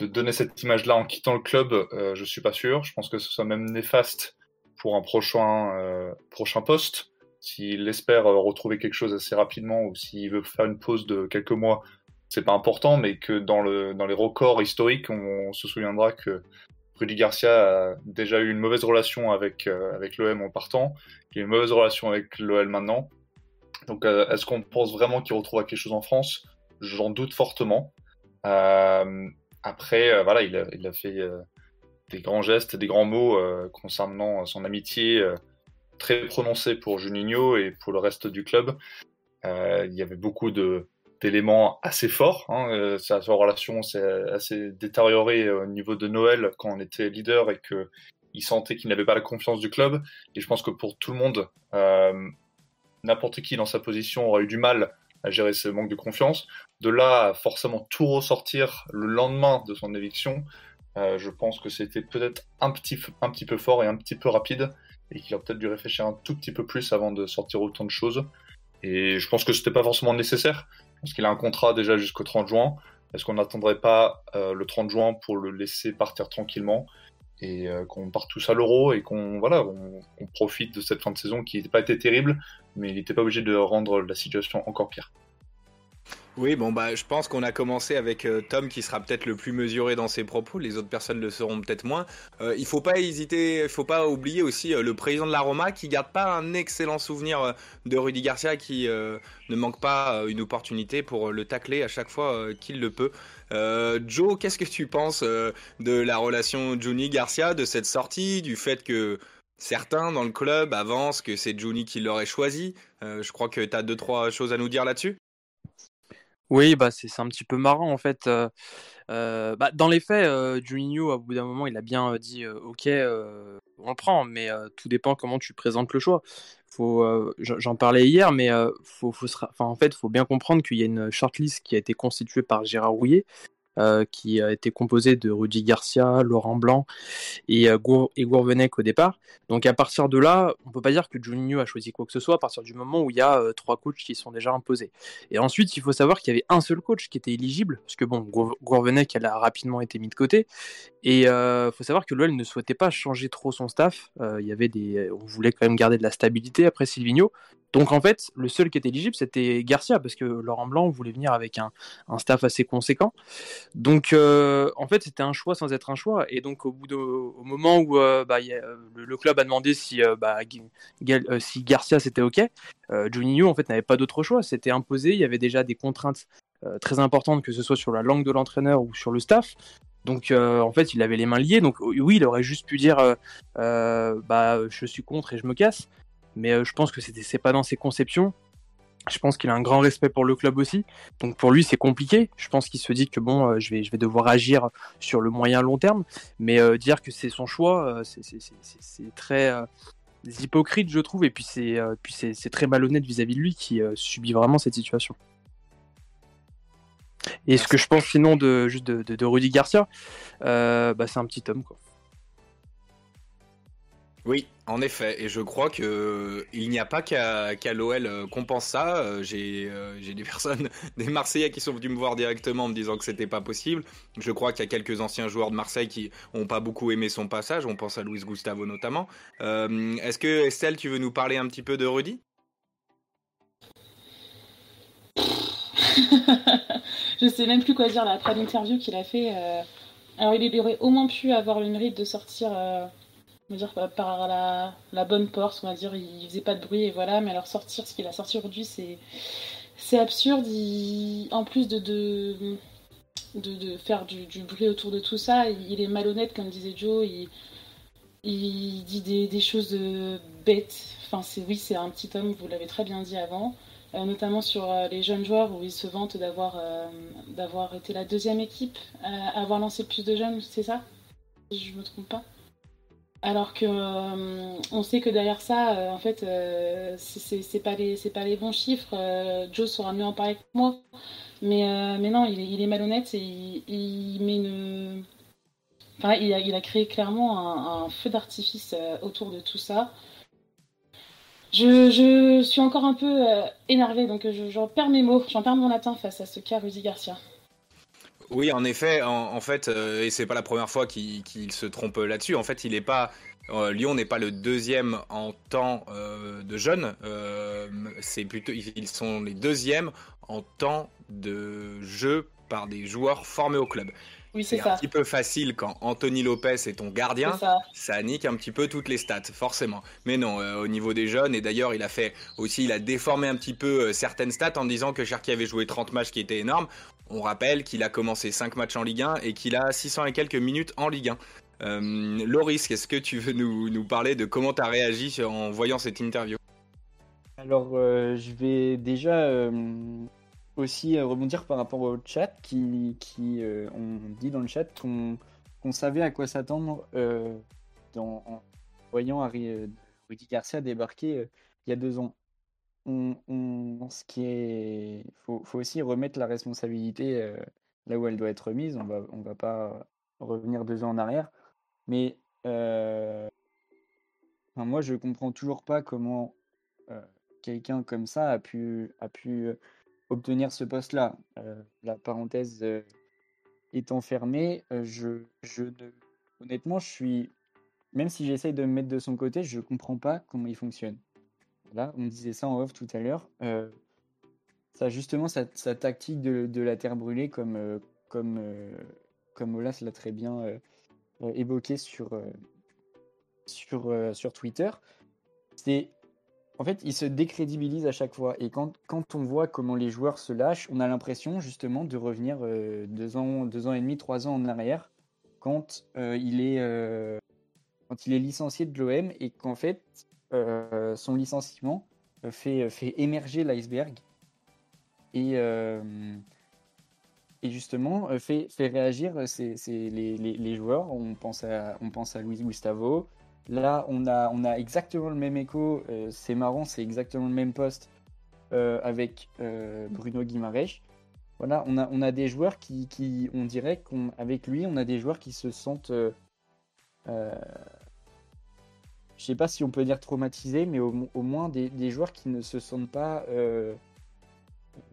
de donner cette image-là en quittant le club, euh, je suis pas sûr. Je pense que ce soit même néfaste pour un prochain, euh, prochain poste. S'il espère euh, retrouver quelque chose assez rapidement ou s'il veut faire une pause de quelques mois, c'est pas important, mais que dans, le, dans les records historiques, on, se souviendra que Rudy Garcia a déjà eu une mauvaise relation avec, euh, avec l'OM en partant, qu'il a une mauvaise relation avec l'OL maintenant. Donc euh, est-ce qu'on pense vraiment qu'il retrouvera quelque chose en France? J'en doute fortement. Euh, après, voilà, il a, il a fait des grands gestes, des grands mots concernant son amitié très prononcée pour Juninho et pour le reste du club. il y avait beaucoup de d'éléments assez forts. Hein. Sa, sa, relation s'est assez détériorée au niveau de Noël quand on était leader et que il sentait qu'il n'avait pas la confiance du club. Et je pense que pour tout le monde, euh, n'importe qui dans sa position aurait eu du mal à gérer ce manque de confiance. De là forcément tout ressortir le lendemain de son éviction, euh, je pense que c'était peut-être un petit, un petit peu fort et un petit peu rapide, et qu'il a peut-être dû réfléchir un tout petit peu plus avant de sortir autant de choses. Et je pense que c'était pas forcément nécessaire, parce qu'il a un contrat déjà jusqu'au 30 juin. Est-ce qu'on n'attendrait pas euh, le 30 juin pour le laisser partir tranquillement et euh, qu'on parte tous à l'euro et qu'on voilà, profite de cette fin de saison qui n'a pas été terrible, mais il n'était pas obligé de rendre la situation encore pire? Oui, bon bah je pense qu'on a commencé avec euh, Tom qui sera peut-être le plus mesuré dans ses propos, les autres personnes le seront peut-être moins. Euh, il faut pas hésiter, il faut pas oublier aussi euh, le président de la Roma qui garde pas un excellent souvenir euh, de Rudy Garcia qui ne manque pas une opportunité pour le tacler à chaque fois qu'il le peut. Joe, qu'est-ce que tu penses de la relation Johnny Garcia, de cette sortie, du fait que certains dans le club avancent que c'est Johnny qui l'aurait choisi? Je crois que tu as deux trois choses à nous dire là-dessus. Oui, bah c'est un petit peu marrant en fait. Bah, dans les faits, euh, Juninho, bout d'un moment, il a bien dit OK, on le prend, mais tout dépend comment tu présentes le choix. Faut, j'en parlais hier, mais faut, en fait, faut bien comprendre qu'il y a une shortlist qui a été constituée par Gérard Rouillet, euh, qui a été composé de Rudy Garcia, Laurent Blanc et, euh, Gourvenec au départ. Donc à partir de là, on peut pas dire que Juninho a choisi quoi que ce soit à partir du moment où il y a euh, trois coachs qui sont déjà imposés. Et ensuite, il faut savoir qu'il y avait un seul coach qui était éligible, parce que bon, Gourvenec, a rapidement été mis de côté. Et il euh, faut savoir que l'OL ne souhaitait pas changer trop son staff. Il y avait des, on voulait quand même garder de la stabilité après Silvino. Donc en fait, le seul qui était éligible, c'était Garcia, parce que Laurent Blanc voulait venir avec un, staff assez conséquent. Donc euh, en fait, c'était un choix sans être un choix. Et donc au bout au moment où euh, bah, le, club a demandé si, euh, bah, Garcia c'était OK, Juninho en fait n'avait pas d'autre choix. C'était imposé. Il y avait déjà des contraintes très importantes, que ce soit sur la langue de l'entraîneur ou sur le staff. Donc en fait, il avait les mains liées. Donc oui, il aurait juste pu dire bah je suis contre et je me casse mais euh, je pense que c'est pas dans ses conceptions. Je pense qu'il a un grand respect pour le club aussi. Donc pour lui, c'est compliqué. Je pense qu'il se dit que bon, euh, je, vais, je vais devoir agir sur le moyen long terme. Mais euh, dire que c'est son choix, c'est très hypocrite, je trouve. Et puis c'est très malhonnête vis-à-vis -vis de lui qui subit vraiment cette situation. Et ce que je pense sinon de juste de, de, de Rudy Garcia, bah, c'est un petit homme quoi. Oui, en effet, et je crois que il n'y a pas qu'à qu l'OL qu'on pense ça. J'ai euh, des (laughs) personnes, des Marseillais qui sont venus me voir directement en me disant que c'était pas possible. Je crois qu'il y a quelques anciens joueurs de Marseille qui ont pas beaucoup aimé son passage. On pense à Luis Gustavo notamment. Euh, Est-ce que Estelle, tu veux nous parler un petit peu de Rudy? (laughs) Je sais même plus quoi dire là après l'interview qu'il a fait. Euh... Alors il aurait au moins pu avoir le mérite de sortir euh, on va dire par la, bonne porte, on va dire, il faisait pas de bruit et voilà, mais alors sortir ce qu'il a sorti aujourd'hui, c'est c'est absurde. En plus de, de, de, faire du, du, bruit autour de tout ça, il est malhonnête, comme disait Joe, il, dit des, des choses bêtes. Enfin, c'est oui, c'est un petit homme, vous l'avez très bien dit avant. Euh, notamment sur euh, les jeunes joueurs où il se vante d'avoir euh, d'avoir été la deuxième équipe à avoir lancé plus de jeunes, c'est ça? Je me trompe pas alors que euh, on sait que derrière ça, euh, en fait, euh, c'est pas les pas les bons chiffres. Euh, Joe saura mieux en parler que moi, mais non, il est, malhonnête et il, met une, enfin, il a, créé clairement un, feu d'artifice autour de tout ça. Je, je, suis encore un peu énervée, donc j'en perds mes mots, j'en perds mon latin face à ce cas Rudy Garcia. Oui, en effet, en, fait, euh, et c'est pas la première fois qu'il se trompe là-dessus. En fait, il est pas euh, Lyon n'est pas le deuxième en temps euh, de jeunes. c'est plutôt ils sont les deuxièmes en temps de jeu par des joueurs formés au club. Oui, c'est un petit peu facile quand Anthony Lopez est ton gardien, ça. nique un petit peu toutes les stats, forcément. Mais non, au niveau des jeunes, et d'ailleurs il a fait aussi, il a déformé un petit peu certaines stats en disant que Cherki avait joué 30 matchs qui étaient énormes. On rappelle qu'il a commencé 5 matchs en Ligue 1 et qu'il a 600 et quelques minutes en Ligue 1. Euh, Loris, est-ce que tu veux nous, parler de comment tu as réagi en voyant cette interview? Alors, euh, je vais déjà euh, aussi rebondir par rapport au chat qui, qui on dit dans le chat qu'on savait à quoi s'attendre en voyant Rudy Garcia débarquer il y a deux ans on, ce qui est, faut, aussi remettre la responsabilité euh, là où elle doit être mise. On va, on va pas revenir deux ans en arrière, mais euh, moi je comprends toujours pas comment euh, quelqu'un comme ça a pu, a pu obtenir ce poste-là. la parenthèse étant fermée, je, je honnêtement, je suis, même si j'essaye de me mettre de son côté, je comprends pas comment il fonctionne. Là, on disait ça en off tout à l'heure. Euh, ça, justement, sa, tactique de, la terre brûlée, comme, euh, comme, euh, comme Olas l'a très bien évoqué sur, sur, sur Twitter, c'est. En fait, il se décrédibilise à chaque fois. Et quand, quand on voit comment les joueurs se lâchent, on a l'impression justement de revenir deux, ans, deux ans et demi, trois ans en arrière, quand, il, est, quand il est licencié de l'OM et qu'en fait, euh, son licenciement euh, fait, euh, fait émerger l'iceberg et, justement fait, réagir les, joueurs. On pense à, on Luis Gustavo. Là, on a, exactement le même écho. c'est marrant, c'est exactement le même poste avec Bruno Guimaraes. Voilà, on a, on a des joueurs qui, qui on dirait qu'avec lui, on a des joueurs qui se sentent je sais pas si on peut dire traumatisé, mais au, moins des, joueurs qui ne se sentent pas euh,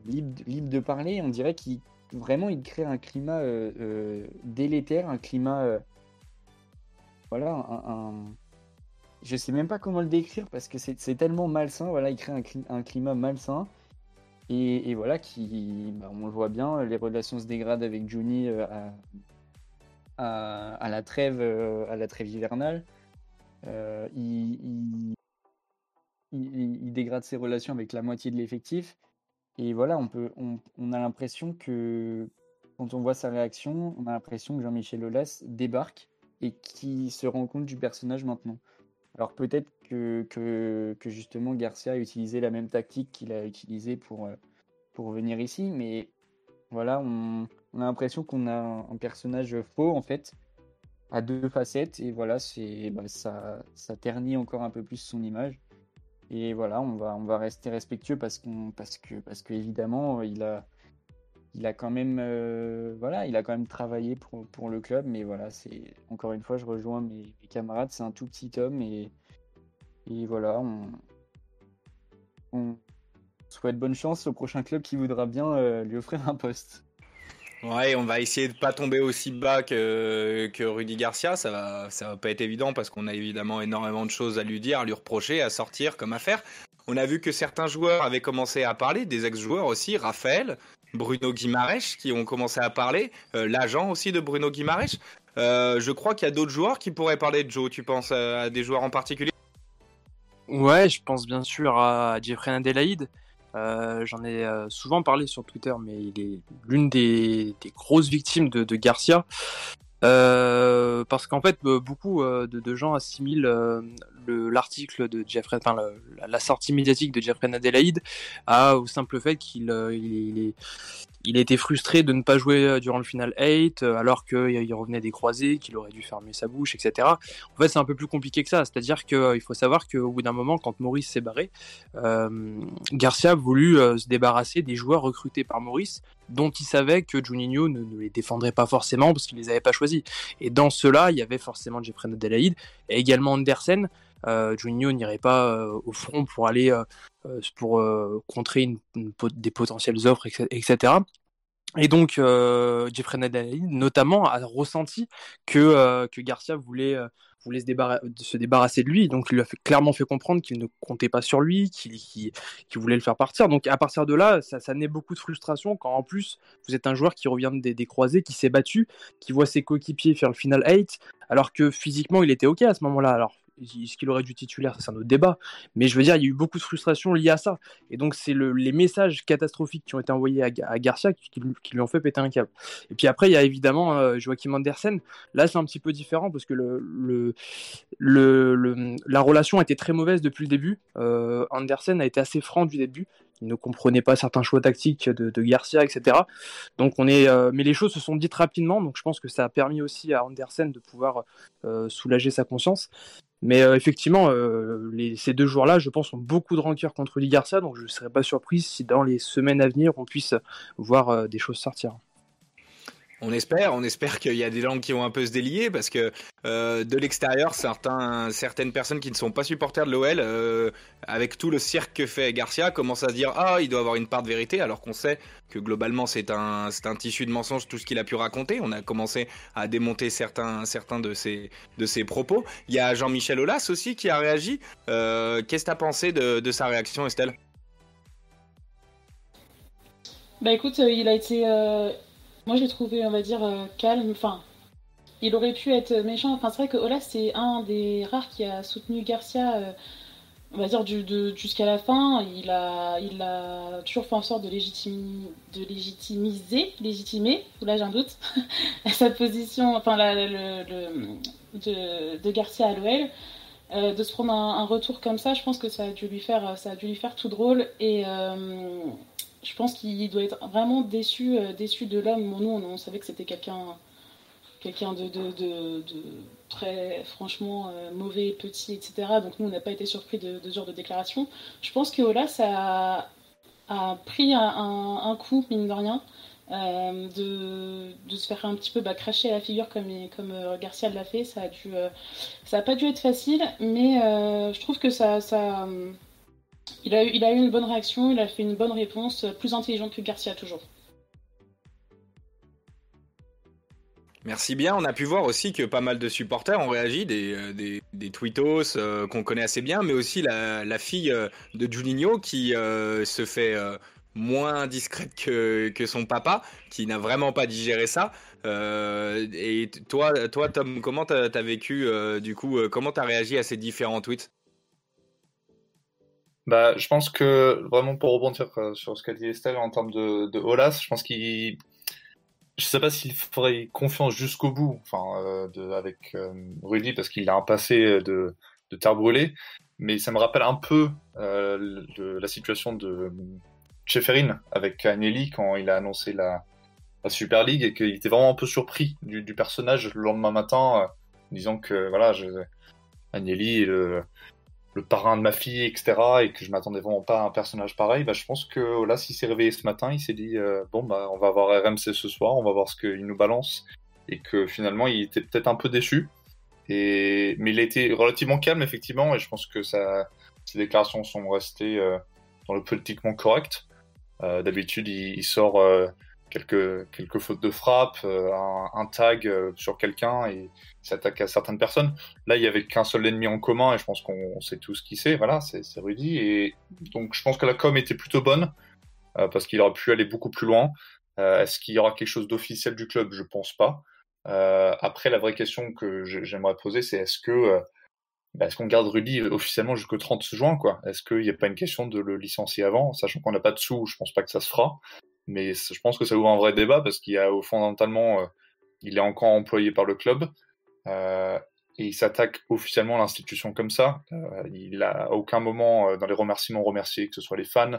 libres, de parler. On dirait qu'ils vraiment ils créent un climat euh, euh, délétère, un climat voilà un, je sais même pas comment le décrire parce que c'est tellement malsain. Voilà, il crée un, climat malsain. Et, voilà, qui, bah, on le voit bien, les relations se dégradent avec Juni à, la trêve, à la trêve hivernale. Euh, il, dégrade ses relations avec la moitié de l'effectif. Et voilà, on, a l'impression que quand on voit sa réaction, on a l'impression que Jean-Michel Aulas débarque et qui se rend compte du personnage maintenant. Alors peut-être que, justement Garcia a utilisé la même tactique qu'il a utilisée pour, euh, venir ici, mais voilà, on a l'impression qu'on a un personnage faux en fait, à deux facettes et voilà c'est bah, ça ternit encore un peu plus son image. Et voilà on va on va rester respectueux parce qu'on parce que parce que évidemment il a il a quand même euh, voilà il a quand même travaillé pour, pour le club. Mais voilà c'est encore une fois je rejoins mes, camarades. C'est un tout petit homme et et voilà on, on souhaite bonne chance au prochain club qui voudra bien euh, lui offrir un poste Ouais, on va essayer de pas tomber aussi bas que, que Rudy Garcia. Ça va, ça va pas être évident parce qu'on a évidemment énormément de choses à lui dire, à lui reprocher, à sortir comme à faire. On a vu que certains joueurs avaient commencé à parler, des ex-joueurs aussi, Raphaël, Bruno Guimaraes, qui ont commencé à parler, euh, l'agent aussi de Bruno Guimaraes. Euh, je crois qu'il y a d'autres joueurs qui pourraient parler de Joe. Tu penses à des joueurs en particulier? Ouais, je pense bien sûr à Jeffrey Adelaide. Euh, j'en ai euh, souvent parlé sur Twitter, mais il est l'une des, grosses victimes de, Garcia. Euh, parce qu'en fait, beaucoup de, gens assimilent l'article de Jeffrey, enfin la, sortie médiatique de Jeffrey Adelaide à, au simple fait qu'il il, est, il été frustré de ne pas jouer euh, durant le final 8 euh, alors qu'il revenait des croisés, qu'il aurait dû fermer sa bouche, etc. En fait, c'est un peu plus compliqué que ça. C'est-à-dire qu'il euh, faut savoir qu'au bout d'un moment, quand Maurice s'est barré, Garcia a voulu se débarrasser des joueurs recrutés par Maurice dont il savait que Juninho ne, les défendrait pas forcément parce qu'il les avait pas choisis. Et dans cela, il y avait forcément Jeffrey Adelaide et également Andersen, euh, Juninho n'irait pas euh, au front pour aller euh, pour contrer des potentielles offres, etc. Et donc, euh, Jeffrey Nadal, notamment, a ressenti que, euh, Garcia voulait, euh, se, se, débarrasser de lui. Donc, il lui a clairement fait comprendre qu'il ne comptait pas sur lui, qu'il voulait le faire partir. Donc, à partir de là, ça, ça, naît beaucoup de frustration quand, en plus, vous êtes un joueur qui revient des, des croisés, qui s'est battu, qui voit ses coéquipiers faire le final 8, alors que physiquement, il était OK à ce moment-là. Alors, est-ce qu'il aurait dû titulaire C'est un autre débat. Mais je veux dire, il y a eu beaucoup de frustration liée à ça. Et donc, c'est le, les messages catastrophiques qui ont été envoyés à, Garcia qui, lui ont fait péter un câble. Et puis après, il y a évidemment euh, Joachim Andersen. Là, c'est un petit peu différent parce que la relation était très mauvaise depuis le début. Euh, Andersen a été assez franc du début il ne comprenait pas certains choix tactiques de, de Garcia, etc. Donc on est, euh, mais les choses se sont dites rapidement, donc je pense que ça a permis aussi à Andersen de pouvoir euh, soulager sa conscience. Mais euh, effectivement, les, ces deux joueurs-là, je pense, ont beaucoup de rancœur contre Lee Garcia, donc je ne serais pas surpris si dans les semaines à venir, on puisse voir des choses sortir. On espère, on qu'il y a des langues qui vont un peu se délier parce que euh, de l'extérieur, certaines personnes qui ne sont pas supporters de l'OL, euh, avec tout le cirque que fait Garcia, commencent à se dire ah il doit avoir une part de vérité alors qu'on sait que globalement c'est un, tissu de mensonges tout ce qu'il a pu raconter. On a commencé à démonter certains, de ses, propos. Il y a Jean-Michel Aulas aussi qui a réagi. Euh, qu'est-ce que tu as pensé de, de sa réaction, Estelle? Bah écoute, il a été moi, j'ai trouvé, on va dire, euh, calme. Enfin, il aurait pu être méchant. Enfin, c'est vrai que Ola, c'est un des rares qui a soutenu Garcia, euh, on va dire, jusqu'à la fin. Il a, il a toujours fait en sorte de, légitimiser, légitimer, là j'ai un doute, (laughs) sa position, enfin, le, de, Garcia à l'OL. Euh, de se prendre un, retour comme ça, je pense que ça a dû lui faire, ça a dû lui faire tout drôle. Et, je pense qu'il doit être vraiment déçu, euh, déçu de l'homme. Nous, on, savait que c'était quelqu'un quelqu'un de, très franchement euh, mauvais, petit, etc. Donc nous, on n'a pas été surpris de, ce genre de déclaration. Je pense que Ola, ça a, pris un, coup, mine de rien, euh, de, se faire un petit peu bah, cracher à la figure comme, Garcia l'a fait. Ça a, dû, pas dû être facile, mais je trouve que ça... ça il a, eu, une bonne réaction, il a fait une bonne réponse, plus intelligente que Garcia toujours. Merci bien. On a pu voir aussi que pas mal de supporters ont réagi, des, euh, des, tweetos euh, qu'on connaît assez bien, mais aussi la, fille euh, de Juninho qui se fait moins discrète que, que, son papa, qui n'a vraiment pas digéré ça. et toi, toi, Tom, comment t'as as vécu, du coup, comment t'as réagi à ces différents tweets? Bah, je pense que vraiment pour rebondir euh, sur ce qu'a dit Estelle en termes de, de Olas, je pense qu'il, je sais pas s'il ferait confiance jusqu'au bout, enfin, euh, de, avec euh, Rudy parce qu'il a un passé de, de terre brûlée, mais ça me rappelle un peu euh, la situation de Cheferin avec Agnelli quand il a annoncé la, la Super League et qu'il était vraiment un peu surpris du, du personnage le lendemain matin, disant que voilà, je, Agnelli le le parrain de ma fille, etc., et que je m'attendais vraiment pas à un personnage pareil, bah, je pense que là, s'il s'est réveillé ce matin, il s'est dit euh, bon, bah, on va voir RMC ce soir, on va voir ce qu'il nous balance, et que finalement, il était peut-être un peu déçu. Mais il a été relativement calme, effectivement, et je pense que ça... ses déclarations sont restées euh, dans le politiquement correct. Euh, d'habitude, il... sort quelques, fautes de frappe, euh, un, tag sur quelqu'un et s'attaque à certaines personnes. Là, il y avait qu'un seul ennemi en commun et je pense qu'on sait tous qui c'est. Voilà, c'est Rudy. Et donc, je pense que la com était plutôt bonne euh, parce qu'il aurait pu aller beaucoup plus loin. Est-ce qu'il y aura quelque chose d'officiel du club? Je pense pas. après, la vraie question que j'aimerais poser, c'est est-ce que bah, est-ce qu'on garde Rudy officiellement jusqu'au 30 juin quoi? Est-ce qu'il n'y a pas une question de le licencier avant, sachant qu'on n'a pas de sous Je pense pas que ça se fera mais je pense que ça ouvre un vrai débat parce qu'il y fondamentalement, euh, il est encore employé par le club euh, et il s'attaque officiellement à l'institution comme ça. Euh, il a à aucun moment dans les remerciements remercié que ce soit les fans, que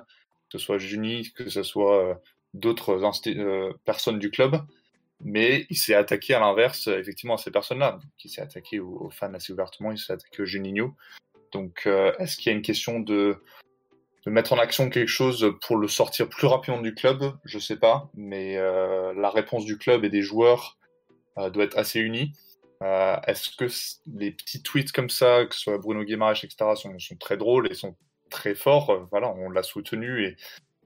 ce soit Juni, que ce soit d'autres personnes du club, mais il s'est attaqué à l'inverse effectivement à ces personnes-là. Il s'est attaqué aux, fans assez ouvertement, il s'est attaqué au Juninho. Donc est-ce qu'il y a une question de mettre en action quelque chose pour le sortir plus rapidement du club, je sais pas, mais euh, la réponse du club et des joueurs euh, doit être assez unie. Euh, Est-ce que les petits tweets comme ça, que ce soit Bruno Guimaraes, etc., sont, très drôles et sont très forts euh, Voilà, on l'a soutenu et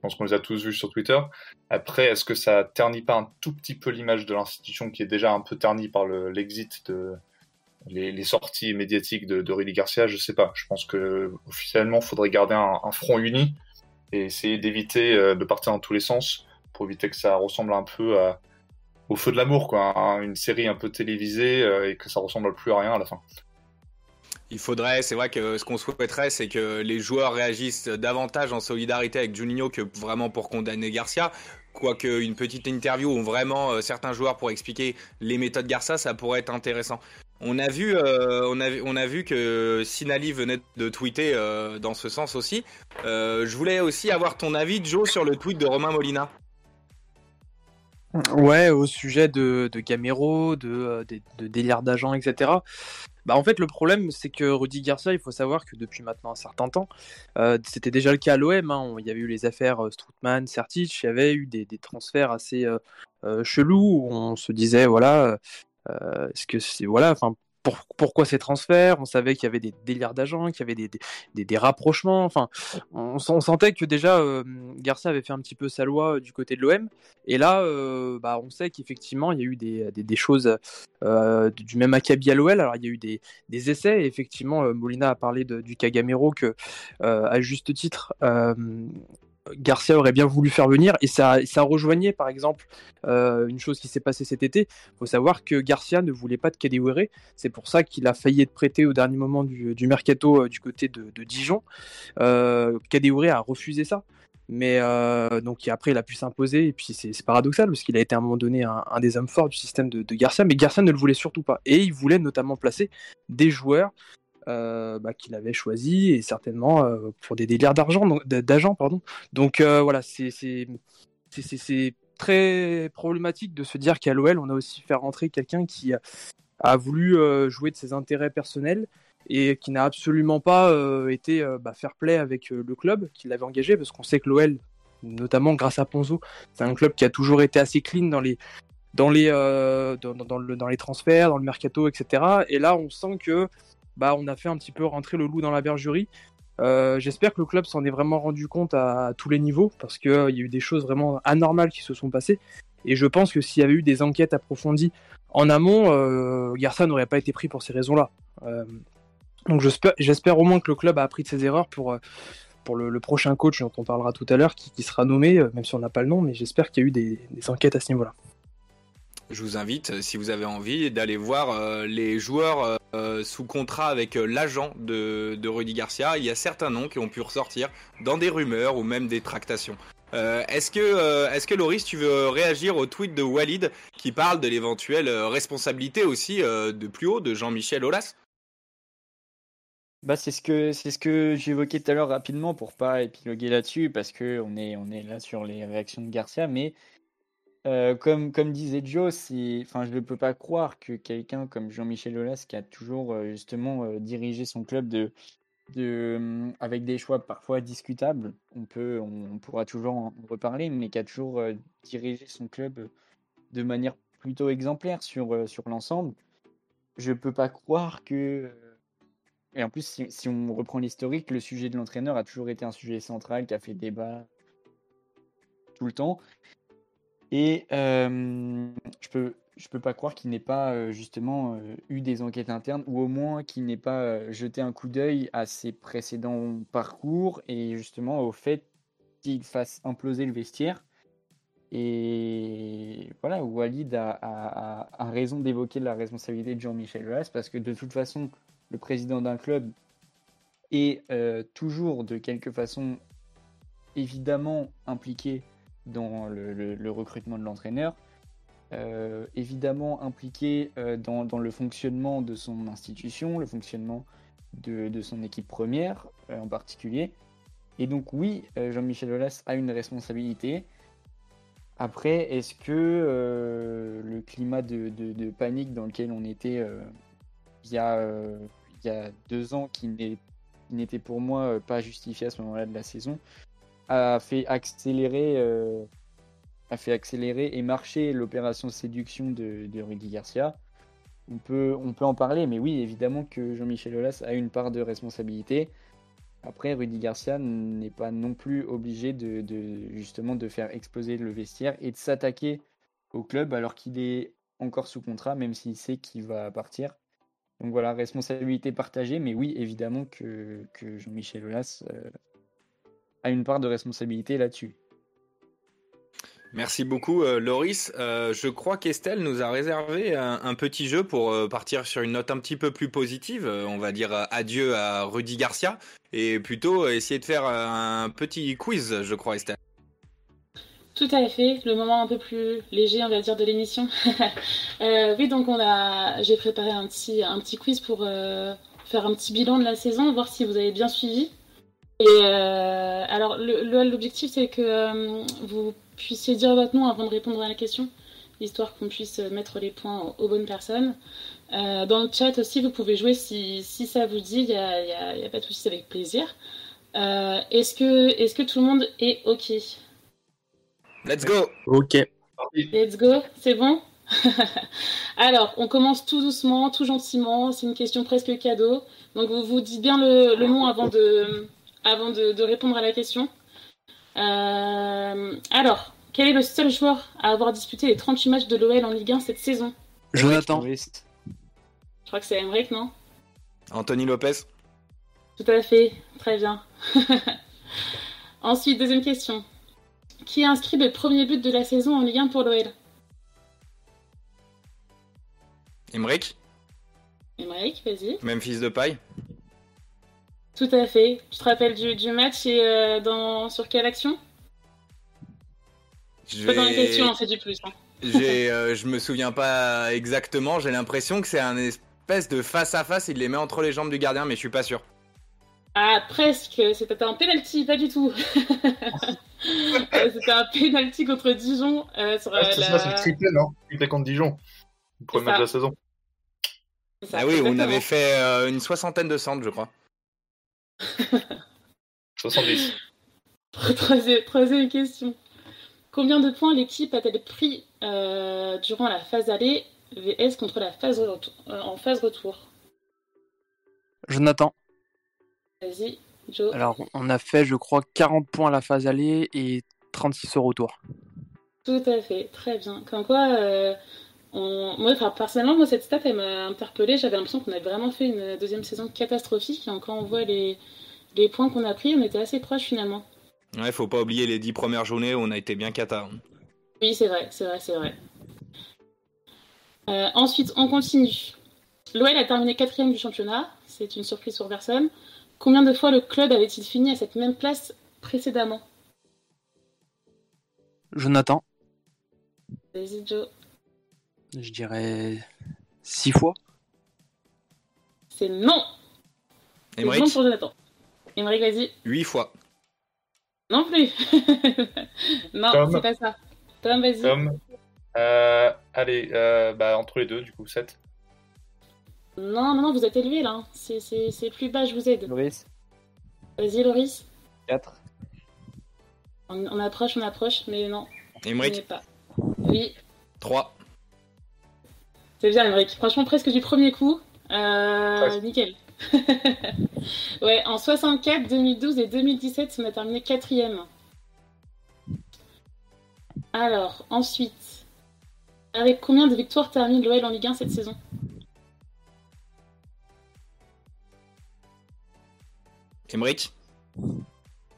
pense qu'on les a tous vus sur Twitter. Après, est-ce que ça ternit pas un tout petit peu l'image de l'institution qui est déjà un peu ternie par l'exit de les, sorties médiatiques de, de Garcia? Je sais pas. Je pense que officiellement, faudrait garder un, front uni et essayer d'éviter euh, de partir dans tous les sens pour éviter que ça ressemble un peu au feu de l'amour, quoi, hein, une série un peu télévisée euh, et que ça ressemble plus à rien à la fin. Il faudrait, c'est vrai que ce qu'on souhaiterait, c'est que les joueurs réagissent davantage en solidarité avec Juninho que vraiment pour condamner Garcia. Quoique une petite interview où vraiment euh, certains joueurs pour expliquer les méthodes Garcia, ça pourrait être intéressant. On a vu, euh, on, a, vu que Sinali venait de tweeter dans ce sens aussi. je voulais aussi avoir ton avis, Joe, sur le tweet de Romain Molina. Ouais, au sujet de, de Gamero, de, de délire d'agent, etc. Bah en fait le problème c'est que Rudy Garcia, il faut savoir que depuis maintenant un certain temps, euh, c'était déjà le cas à l'OM, hein, il y avait eu les affaires euh, Stroutman, Sertic, il y avait eu des, transferts assez euh, euh, chelous où on se disait voilà, euh, est-ce que c'est voilà, enfin pourquoi ces transferts? On savait qu'il y avait des délires d'agents, qu'il y avait des, rapprochements. Enfin, on, sentait que déjà euh, Garcia avait fait un petit peu sa loi euh, du côté de l'OM. Et là, euh, bah, on sait qu'effectivement, il y a eu des, choses du même acabit à l'OL. Alors, il y a eu des, essais. Effectivement, Molina a parlé du Cagamero que, à juste titre, Garcia aurait bien voulu faire venir et ça, ça rejoignait par exemple euh, une chose qui s'est passée cet été. Il faut savoir que Garcia ne voulait pas de Kadewere, c'est pour ça qu'il a failli être prêté au dernier moment du, mercato euh, du côté de, Dijon. Euh, a refusé ça. Mais euh, donc après il a pu s'imposer et puis c'est paradoxal parce qu'il a été à un moment donné un, des hommes forts du système de, de, Garcia, mais Garcia ne le voulait surtout pas et il voulait notamment placer des joueurs euh, bah, qu'il avait choisi et certainement euh, pour des délires d'argent, d'agents, pardon. Donc euh, voilà, c'est très problématique de se dire qu'à l'OL, on a aussi fait rentrer quelqu'un qui a voulu jouer de ses intérêts personnels et qui n'a absolument pas été bah, fair play avec le club qui l'avait engagé, parce qu'on sait que l'OL, notamment grâce à Ponzo, c'est un club qui a toujours été assez clean dans les dans les dans, le, dans les transferts, dans le mercato, etc. Et là, on sent que bah, on a fait un petit peu rentrer le loup dans la bergerie. Euh, j'espère que le club s'en est vraiment rendu compte à, tous les niveaux parce qu'il euh, y a eu des choses vraiment anormales qui se sont passées. Et je pense que s'il y avait eu des enquêtes approfondies en amont, euh, Garça n'aurait pas été pris pour ces raisons-là. Donc j'espère au moins que le club a appris de ses erreurs pour, pour le, prochain coach dont on parlera tout à l'heure, qui, sera nommé, même si on n'a pas le nom, mais j'espère qu'il y a eu des enquêtes à ce niveau-là je vous invite, euh, si vous avez envie, d'aller voir euh, les joueurs euh, sous contrat avec l'agent de, Rudy Garcia. Il y a certains noms qui ont pu ressortir dans des rumeurs ou même des tractations. est-ce que, est-ce que Loris, tu veux réagir au tweet de Walid qui parle de l'éventuelle responsabilité aussi de plus haut de Jean-Michel Aulas? Bah, c'est ce que j'évoquais tout à l'heure rapidement pour pas épiloguer là-dessus parce que on est on est là sur les réactions de Garcia mais euh, comme, disait Joe, je ne peux pas croire que quelqu'un comme Jean-Michel Aulas, qui a toujours euh, justement euh, dirigé son club de, de, avec des choix parfois discutables, on, pourra toujours en reparler, mais qui a toujours dirigé son club de manière plutôt exemplaire sur, sur l'ensemble, je ne peux pas croire que. Et en plus, si on reprend l'historique, le sujet de l'entraîneur a toujours été un sujet central qui a fait débat tout le temps. Et je peux je peux pas croire qu'il n'ait pas justement eu des enquêtes internes ou au moins qu'il n'ait pas jeté un coup d'œil à ses précédents parcours et justement au fait qu'il fasse imploser le vestiaire. Et voilà, Walid a, a, a raison d'évoquer la responsabilité de Jean-Michel Aulas parce que de toute façon, le président d'un club est toujours de quelque façon évidemment impliqué dans le, recrutement de l'entraîneur, euh, évidemment impliqué euh, dans, le fonctionnement de son institution, le fonctionnement de, son équipe première euh, en particulier. Et donc oui, Jean-Michel Aulas a une responsabilité. Après, est-ce que le climat de, panique dans lequel on était y a, il y a deux ans, qui n'était pour moi pas justifié à ce moment-là de la saison, a fait accélérer, euh, a fait accélérer et marcher l'opération séduction de, Rudy Garcia. On peut, en parler, mais oui, évidemment que Jean-Michel Aulas a une part de responsabilité. Après, Rudy Garcia n'est pas non plus obligé de, justement de faire exploser le vestiaire et de s'attaquer au club alors qu'il est encore sous contrat, même s'il sait qu'il va partir. Donc voilà, responsabilité partagée, mais oui, évidemment que, que Jean-Michel Aulas euh, a une part de responsabilité là-dessus. Merci beaucoup, euh, Loris. Euh, je crois qu'Estelle nous a réservé un, un petit jeu pour euh, partir sur une note un petit peu plus positive. Euh, on va dire euh, adieu à Rudy Garcia et plutôt euh, essayer de faire euh, un petit quiz, je crois, Estelle. Tout à fait, le moment un peu plus léger, on va dire, de l'émission. (laughs) Euh, oui, donc on a, j'ai préparé un petit, un petit quiz pour euh, faire un petit bilan de la saison, voir si vous avez bien suivi. Et euh, alors, l'objectif, c'est que euh, vous puissiez dire votre nom avant de répondre à la question, histoire qu'on puisse mettre les points aux, aux bonnes personnes. Euh, dans le chat aussi, vous pouvez jouer si, si ça vous dit, il n'y a, y a- y a pas de souci, avec plaisir. Euh, est-ce que, tout le monde est OK? Let's go Ok. Let's go, c'est bon? (laughs) Alors, on commence tout doucement, tout gentiment. C'est une question presque cadeau. Donc, vous vous dites bien le, le nom avant de, avant de, de répondre à la question. Euh, alors, quel est le seul joueur à avoir disputé les 38 matchs de l'OL en Ligue 1 cette saison? Jonathan. Je crois que c'est Emmerich, non? Anthony Lopez Tout à fait, très bien. (laughs) Ensuite, deuxième question. Qui a inscrit le premier but de la saison en Ligue 1 pour l'OL Emmerich Emmerich, vas-y. Même fils de paille Tout à fait. Tu te rappelles du, du match et euh, dans, sur quelle action? Je Pas dans la vais- question, hein, c'est du plus. hein. (laughs) Euh, je me souviens pas exactement. J'ai l'impression que c'est un espèce de face à face. Il les met entre les jambes du gardien, mais je suis pas sûr. Ah, presque. C'était un penalty, pas du tout. (laughs) C'était un penalty contre Dijon euh, sur euh, Ah, c'est la... ça, c'est le triplé, non? Triplé contre Dijon. Le premier match de la saison. Ça, ah oui, on avait fait euh, une soixantaine de centres, je crois. (laughs) 70. Troisième, troisième question. Combien de points l'équipe a-t-elle pris euh, durant la phase aller VS contre la phase retour, euh, en phase retour? Jonathan. Vas-y, Joe. Alors, on a fait, je crois, 40 points à la phase aller et 36 au retour. Tout à fait, très bien. Comme quoi, euh, on... moi, enfin, personnellement, moi, cette stat, elle m'a interpellée. J'avais l'impression qu'on avait vraiment fait une deuxième saison catastrophique. Et quand on voit les, les points qu'on a pris, on était assez proches finalement. Ouais, faut pas oublier les dix premières journées où on a été bien cata. Oui, c'est vrai, c'est vrai, c'est vrai. Euh, ensuite, on continue. L'OL a terminé quatrième du championnat. C'est une surprise pour personne. Combien de fois le club avait-il fini à cette même place précédemment? Jonathan. Vas-y, Joe. Je dirais 6 fois. C'est non C'est non Emmerich, pour Jonathan. Émeric, vas-y. huit fois. Non plus. (laughs) non, Tom. c'est pas ça. Tom, vas-y. Tom. Euh, allez, euh, bah, entre les deux, du coup, 7. Non, non, non, vous êtes élevé là. C'est- C'est c'est plus bas, je vous aide. Loris, Vas-y, Loris. 4. On, on approche, on approche, mais non, Emmerich, pas. Oui, 3. C'est bien, Émeric. Franchement, presque du premier coup. Euh, nickel. (laughs) ouais, en 64, 2012 et 2017, on a terminé quatrième. Alors, ensuite, avec combien de victoires termine l'OL en Ligue 1 cette saison? Emmerich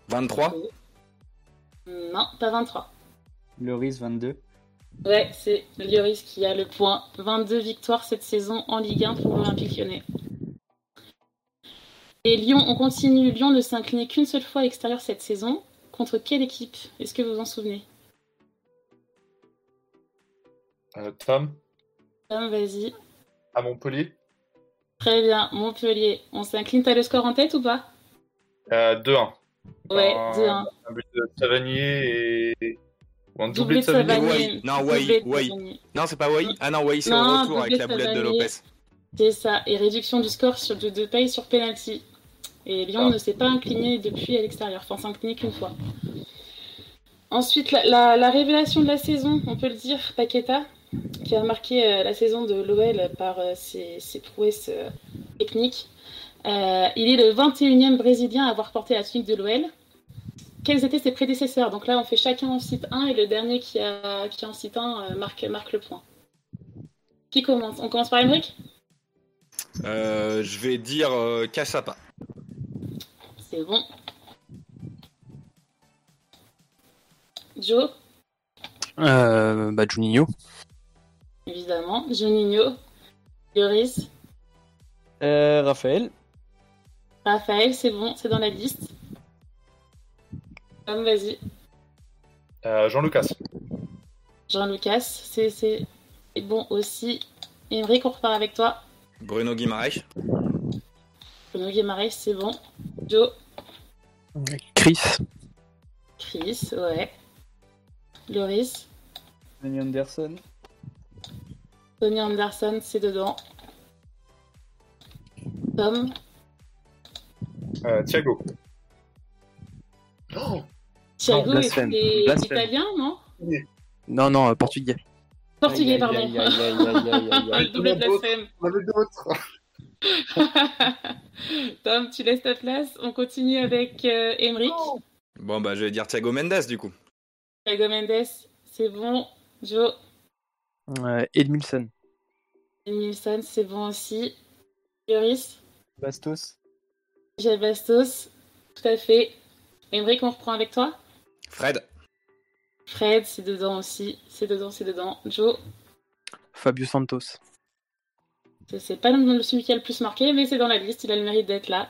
23. Non, pas 23. Loris, 22. Ouais, c'est Lloris qui a le point. 22 victoires cette saison en Ligue 1 pour l'Olympique lyonnais. Et Lyon, on continue. Lyon ne s'est incliné qu'une seule fois à l'extérieur cette saison. Contre quelle équipe? Est-ce que vous vous en souvenez? Euh, Tom, Tom, vas-y. à Montpellier? Très bien, Montpellier. On s'incline, t'as le score en tête ou pas? Euh, 2-1. Ouais, Un- 2-1. Un but de Savanier et. Un doublé Doublé de Savanier. Non, Wai, Wai. Non, c'est pas Wai. Ah non, Wai, c'est au retour avec la boulette de. Lopez. C'est ça. Et réduction du score sur de, de paye sur penalty. Et Lyon Ah. ne s'est pas incliné depuis à l'extérieur. Enfin, s'est incliné qu'une fois. Ensuite, la, la- la révélation de la saison, on peut le dire, Paqueta, qui a marqué euh, la saison de l'OL par euh, ses, ses prouesses euh, techniques. Euh, il est le 21e Brésilien à avoir porté la tunique de l'OL. Quels étaient ses prédécesseurs Donc là, on fait chacun en cite 1 et le dernier qui, a, qui en cite 1 euh, marque, marque le point. Qui commence? On commence par Emmerich Euh, je vais dire euh, Cassapa. C'est bon. Joe, Euh, bah, Juninho. évidemment. Juninho? Yoris. Euh, Raphaël. Raphaël, c'est bon, c'est dans la liste. Tom, vas-y. Euh, Jean-Lucas. Jean-Lucas, c'est c'est bon aussi. Emmerich, on repart avec toi. Bruno Guimaraes. Bruno Guimaraes, c'est bon. Joe, Chris. Chris, ouais. Loris, Tony Anderson. Tony Anderson, c'est dedans. Tom, Euh, Thiago. Thiago, c'est blasphème. italien, non Non, non, euh, portugais. Portugais, pardon. aïe, aïe, aïe, aïe, aïe, aïe, (laughs) aïe. Double blasphème. On avait d'autres. Tom, tu laisses ta place. On continue avec euh, Emmerich. Bon, bah, je vais dire Thiago Mendes du coup. Thiago Mendes, c'est bon. Joe, Euh, Edmilson. Nilsson, c'est bon aussi. Yoris, Bastos. Michel Bastos, tout à fait. Emmerich, on reprend avec toi. Fred. Fred, c'est dedans aussi. C'est dedans, c'est dedans. Joe, Fabio Santos. c'est- pas le- celui qui a le plus marqué, mais c'est dans la liste. Il a le mérite d'être là.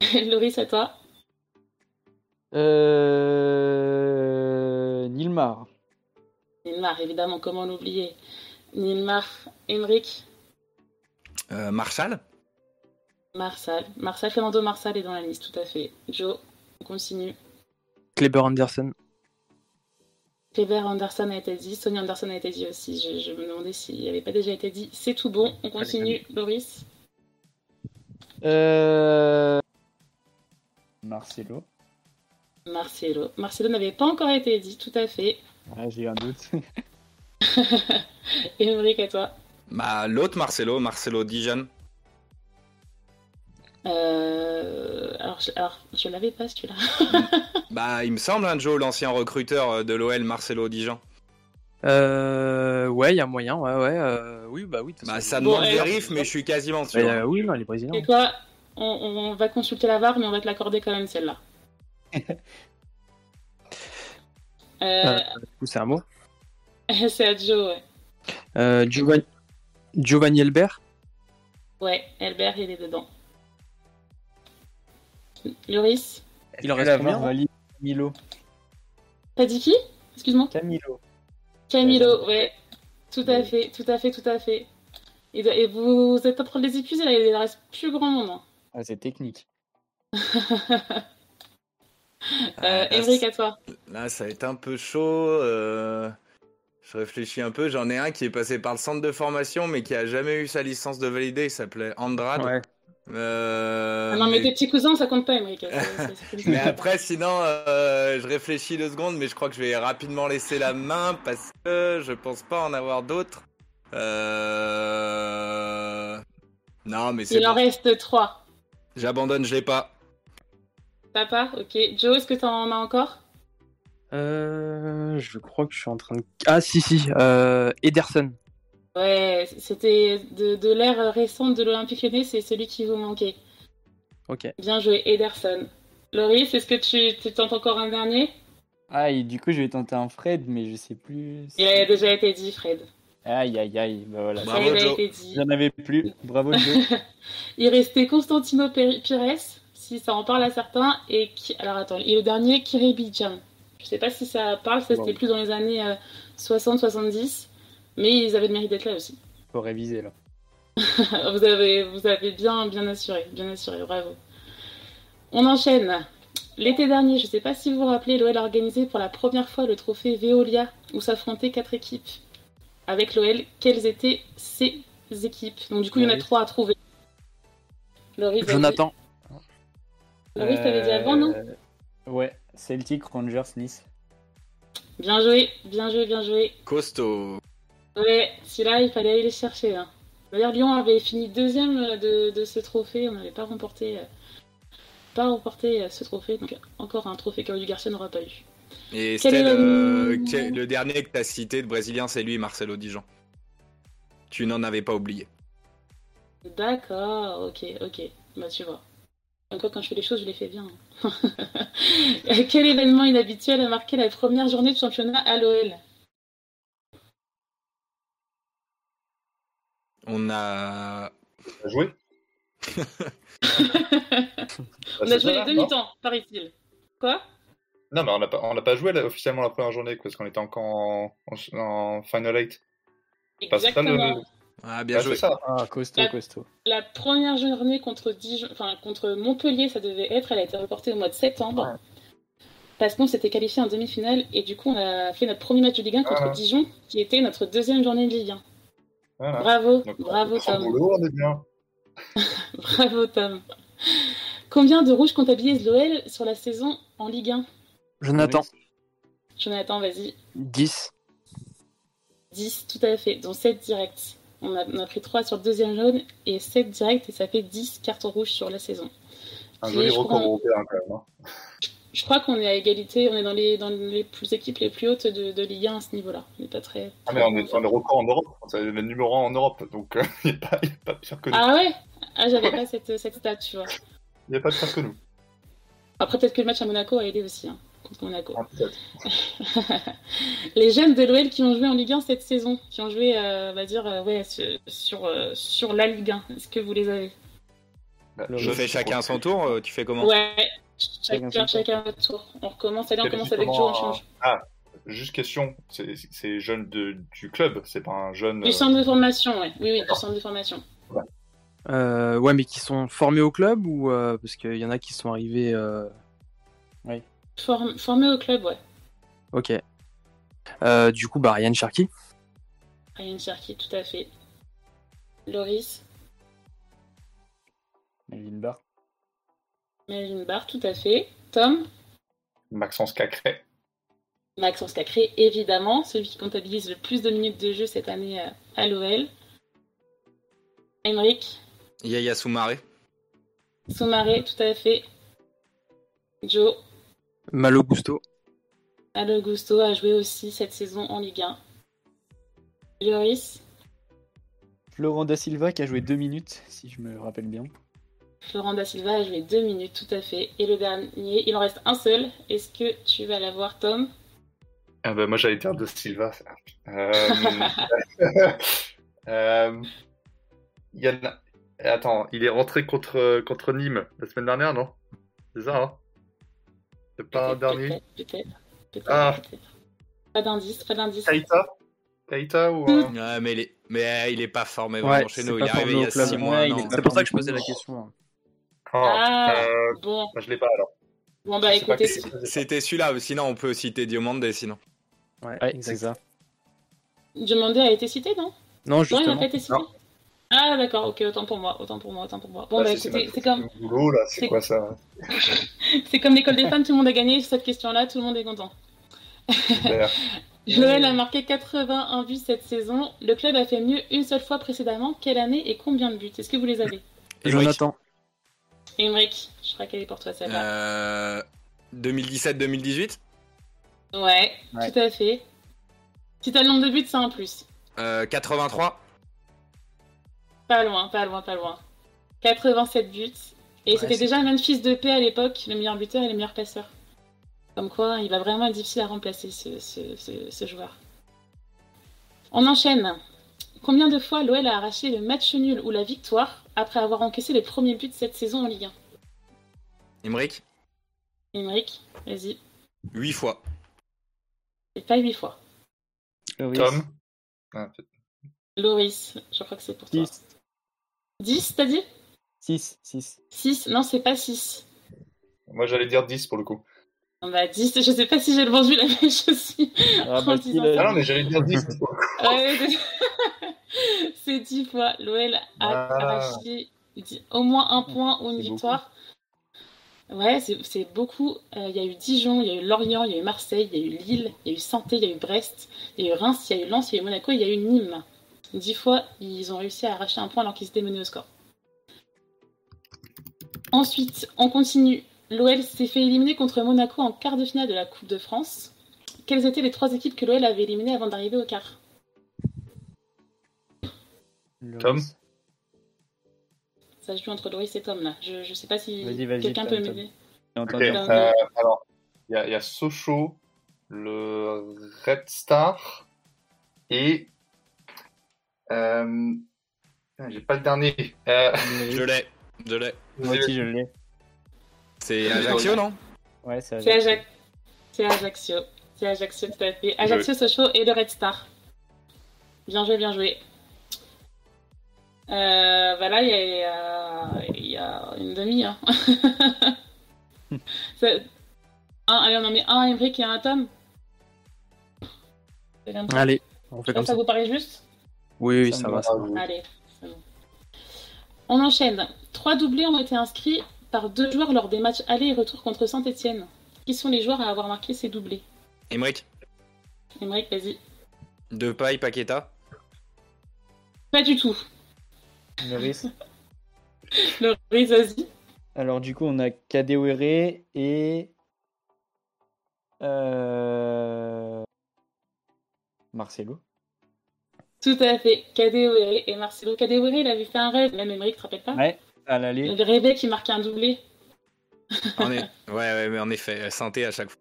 (laughs) Loris, à toi. Euh... Nilmar. Nilmar, évidemment, comment l'oublier? Nilmar, Emmerich, Euh, Marshall. Marsal. Marsal, Fernando Marsal est dans la liste, tout à fait. Joe, on continue. Kleber Anderson. Kleber Anderson a été dit, Sonia Anderson a été dit aussi. Je, je me demandais s'il n'avait pas déjà été dit. C'est tout bon, on continue. Loris, Euh... Marcelo. Marcelo. Marcelo n'avait pas encore été dit, tout à fait. Ah, j'ai eu un doute. (laughs) Emmerich, à toi. Bah, l'autre Marcelo, Marcelo Dijon. Euh, Alors, je, alors, je l'avais pas celui-là. (laughs) Bah, il me semble, hein, Joe, l'ancien recruteur euh, de l'OL, Marcelo Dijon. Euh, ouais, il y a moyen, ouais, ouais. euh, oui, bah oui. Bah, ça Bon, demande et- vérif, mais je suis quasiment sûr. euh, oui, non, les Brésiliens. Et quoi on, on va consulter la VAR, mais on va te l'accorder quand même celle-là. (laughs) Euh, Euh, du coup, c'est un mot. (laughs) c'est à Joe, ouais. Euh, Giovanni... Giovanni Elbert? Ouais, Albert, il est dedans. Loris Il en reste combien valide Camilo. T'as dit qui Excuse-moi Camilo. Camilo, ouais. Tout à fait, tout à fait, tout à fait. Et, et vous êtes en train de les épuiser, là, il ne reste plus grand monde. hein. (laughs) Ah, c'est technique. Ah, Euh, là, Emmerich, à toi. Là, ça va être un peu chaud. euh, Je réfléchis un peu. J'en ai un qui est passé par le centre de formation, mais qui a jamais eu sa licence de validé. Il s'appelait Andrade. Ouais. Euh, Ah non, mais mais- tes petits cousins, ça compte pas, c'est- (laughs) Mais après, sinon, euh, je réfléchis deux secondes, mais je crois que je vais rapidement laisser la main parce que je pense pas en avoir d'autres. Euh... Non, mais c'est Il en reste trois. J'abandonne, je l'ai pas. T'as pas Ok. Joe, est-ce que t'en as encore? Euh, je crois que je suis en train de. Ah, si, si. Euh, Ederson. Ouais, c'était de, de l'ère récente de l'Olympique Lyonnais, c'est celui qui vous manquait. Ok. Bien joué, Ederson. Loris, est-ce que tu, tu tentes encore un dernier? Ah, et du coup, je vais tenter un Fred, mais je sais plus. Il a déjà été dit, Fred. Aïe, aïe, aïe. Bah voilà. Bravo, Joe. J'en avais plus. Bravo, Joe. (laughs) Il restait Constantino Peri- Pires, si ça en parle à certains, et qui... alors attends, et le dernier Kiribidjan. Je sais pas si ça parle, ça c'était Wow. plus dans les années euh, 60-70, mais ils avaient le mérite d'être là aussi. Faut réviser, là. (laughs) vous avez, vous avez bien, bien assuré, bien assuré, bravo. On enchaîne. L'été dernier, je sais pas si vous vous rappelez, l'OL a organisé pour la première fois le trophée Veolia, où s'affrontaient quatre équipes. Avec l'OL, quelles étaient ces équipes? Donc du coup, il y en a trois à trouver. Loris, vas-y. Jonathan. Loris, t'avais dit avant, non? Euh, Ouais, Celtic, Rangers, Nice. Bien joué, bien joué, bien joué. Costaud. Ouais, celui-là, il fallait aller les chercher. hein. D'ailleurs, Lyon avait fini deuxième de, de ce trophée. On n'avait pas remporté, euh, pas remporté euh, ce trophée. Donc, encore un trophée que Garcia n'aura pas eu. Et Quel est euh, le dernier que tu as cité de Brésilien, c'est lui, Marcelo Dijon. Tu n'en avais pas oublié. D'accord, ok, ok. Bah, tu vois. Encore quand je fais les choses, je les fais bien. (laughs) Quel événement inhabituel a marqué la première journée de championnat à l'OL On a. On a joué (laughs) On a joué les demi-temps, paraît-il. Quoi? Non, mais on n'a pas, on n'a pas joué là, officiellement la première journée parce qu'on était encore en, en, en Final 8. Parce que ça, le- Exactement. Ah, bien Ah, joué. ça. Ah, costaud, Ah. costaud. La première journée contre, Dijon, enfin, contre Montpellier, ça devait être, elle a été reportée au mois de septembre. Parce qu'on s'était qualifié en demi-finale et du coup on a fait notre premier match de Ligue 1 contre Ah. Dijon, qui était notre deuxième journée de Ligue 1. Voilà. Bravo, Donc, bravo Tom, boulot, on est bien. (laughs) bravo Tom. Combien de rouges comptabilise l'OL sur la saison en Ligue 1 Jonathan, Jonathan, vas-y. 10. 10, tout à fait, dont 7 directs. On a, on a pris 3 sur le deuxième jaune et 7 directs et ça fait 10 cartons rouges sur la saison. Un joli record crois- européen quand même. hein. Je crois qu'on est à égalité, on est dans les, dans les plus équipes les plus hautes de, de Ligue 1 à ce niveau-là. On n'est pas très. Ah, mais on est, on est record en Europe. C'est le numéro 1 en Europe. Donc euh, (laughs) il n'y a, pas- il y a pas pire que nous. Ah ouais? Ah, j'avais pas cette, cette stat, tu vois. Il n'y a pas de pire que nous. Après, peut-être que le match à Monaco a aidé aussi, hein, contre Monaco. Ah, peut-être. (laughs) les jeunes de l'OL qui ont joué en Ligue 1 cette saison, qui ont joué, euh, on va dire, euh, ouais, sur, sur, euh, sur la Ligue 1, est-ce que vous les avez? Bah, Le- Je fais chacun son tour, tu fais comment? Ouais, Chacun chacun, chacun votre tour. On recommence, allez, on commence avec Joe, on change. Ah, juste question. C'est jeune de, du club. C'est pas un jeune. Du euh, centre de formation, ouais. Oui, oui, du centre de formation. Euh, ouais, mais qui sont formés au club ou euh, parce qu'il y en a qui sont arrivés. euh, Form- formé au club, ouais. Ok. Euh, du coup, bah Ryan Cherky. Ryan Cherky, tout à fait. Loris, Melvin Barr. Melvin Barr, tout à fait. Tom, Maxence Cacré. Maxence Cacré, évidemment, celui qui comptabilise le plus de minutes de jeu cette année euh, à l'OL. Emric, Yaya Soumaré. Soumaré, tout à fait. Joe, Malo Gusto. Malo Gusto a joué aussi cette saison en Ligue 1. Loris, Florent Da Silva qui a joué deux minutes, si je me rappelle bien. Florent Da Silva a joué deux minutes, tout à fait. Et le dernier, il en reste un seul. Est-ce que tu vas l'avoir, Tom? Ah bah, moi j'allais dire de Silva. Euh... (laughs) euh, il y en a- Attends, il est rentré contre, contre Nîmes la semaine dernière, non? C'est ça, hein? C'est pas un dernier? Peut-être, peut-être. peut-être, Ah. Pas d'indice, pas d'indice. Kaita Kaita ou un... Ouais, mais il est, mais euh, il est pas formé Ouais, vraiment chez nous. Il est arrivé il y a club. 6 Ouais, mois. C'est pour ça que je posais la question. Hein. Ah, Ah. euh, Bon, bah, je l'ai pas alors. bon bah écoutez. C'était celui-là. Sinon, on peut citer Diomande. Sinon. Ouais, Ouais, exact. c'est ça. A été cité, non? Non, Non, il n'a justement. pas été cité? Non. Ah d'accord, ok, autant pour moi, autant pour moi, autant pour moi. Bon Là, bah c'est- écoutez, c'est comme, notre boulot, là, c'est quoi ça? (laughs) c'est comme l'école des fans, tout le monde a gagné cette question-là, tout le monde est content. Super. (laughs) L'OL a marqué 81 buts cette saison. Le club a fait mieux une seule fois précédemment. Quelle année et combien de buts? Est-ce que vous les avez? Jonathan. Emmerich, je crois qu'elle est pour toi celle-là. Euh, 2017-2018. Ouais, Ouais. tout à fait. Si t'as le nombre de buts, c'est un plus. Euh, 83. Pas loin, pas loin, pas loin. 87 buts. Et Ouais, c'était déjà Memphis de paix à l'époque, le meilleur buteur et le meilleur passeur. Comme quoi, il va vraiment être difficile à remplacer ce, ce- ce- ce joueur. On enchaîne. Combien de fois l'OL a arraché le match nul ou la victoire après avoir encaissé les premiers buts de cette saison en Ligue 1 Emric. Emeric, vas-y. 8 fois. C'est pas 8 fois. Loris. Tom Ah, Loris, je crois que c'est pour toi. 10. 10, t'as dit? 6. 6. 6 Non, c'est pas 6. Moi j'allais dire 10 pour le coup. Bah 10, je sais pas si j'ai vendu la même chose aussi. Ah, bah, Ah non, mais j'allais dire 10 pour le coup. Ouais, c'est- c'est 10 fois. L'OL a Ah. arraché au moins un point ou une victoire. Ouais, c'est beaucoup. Euh, Il y a eu Dijon, il y a eu Lorient, il y a eu Marseille, il y a eu Lille, il y a eu Saint-Étienne, il y a eu Brest, il y a eu Reims, il y a eu Lens, il y a eu Monaco, il y a eu Nîmes. 10 fois, ils ont réussi à arracher un point alors qu'ils étaient menés au score. Ensuite, on continue. L'OL s'est fait éliminer contre Monaco en quart de finale de la Coupe de France. Quelles étaient les trois équipes que l'OL avait éliminées avant d'arriver au quart? Tom? Ça se joue entre Loris et Tom là. Je, je sais pas si quelqu'un peut m'aider. Euh, alors, il y, a- il y a Sochaux, le Red Star et. Euh... J'ai pas le dernier. Euh... Je l'ai. Je l'ai. Moi aussi, je l'ai. C'est Ajaccio, non? Ouais, c'est Ajaccio. C'est Ajaccio. C'est Ajaccio tout à fait. Ajaccio, Sochaux et le Red Star. Bien joué, bien joué. Euh, bah là, il y a, il y a une demi. Hein. (laughs) Un, allez, on en met un à Emmerich et un à Tom. Allez, on fait comme ça ça. vous paraît juste? Oui, oui, Ça va. va. ça va. Allez, c'est bon. On enchaîne. Trois doublés ont été inscrits par deux joueurs lors des matchs aller et retour contre Saint-Etienne. Qui sont les joueurs à avoir marqué ces doublés? Emmerich. Emmerich, vas-y. Depay, Paqueta. Pas du tout. Loris. Le (laughs) Riz, vas-y. Alors, du coup, on a Kadewere et. Euh... Marcelo. Tout à fait. Kadewere et Marcelo. Kadewere, il avait fait un rêve. Même Emmerich, tu te rappelles pas? Ouais, à l'aller. qu'il marquait un doublé. En est... (laughs) Ouais, ouais, mais en effet, euh, synthé à chaque fois.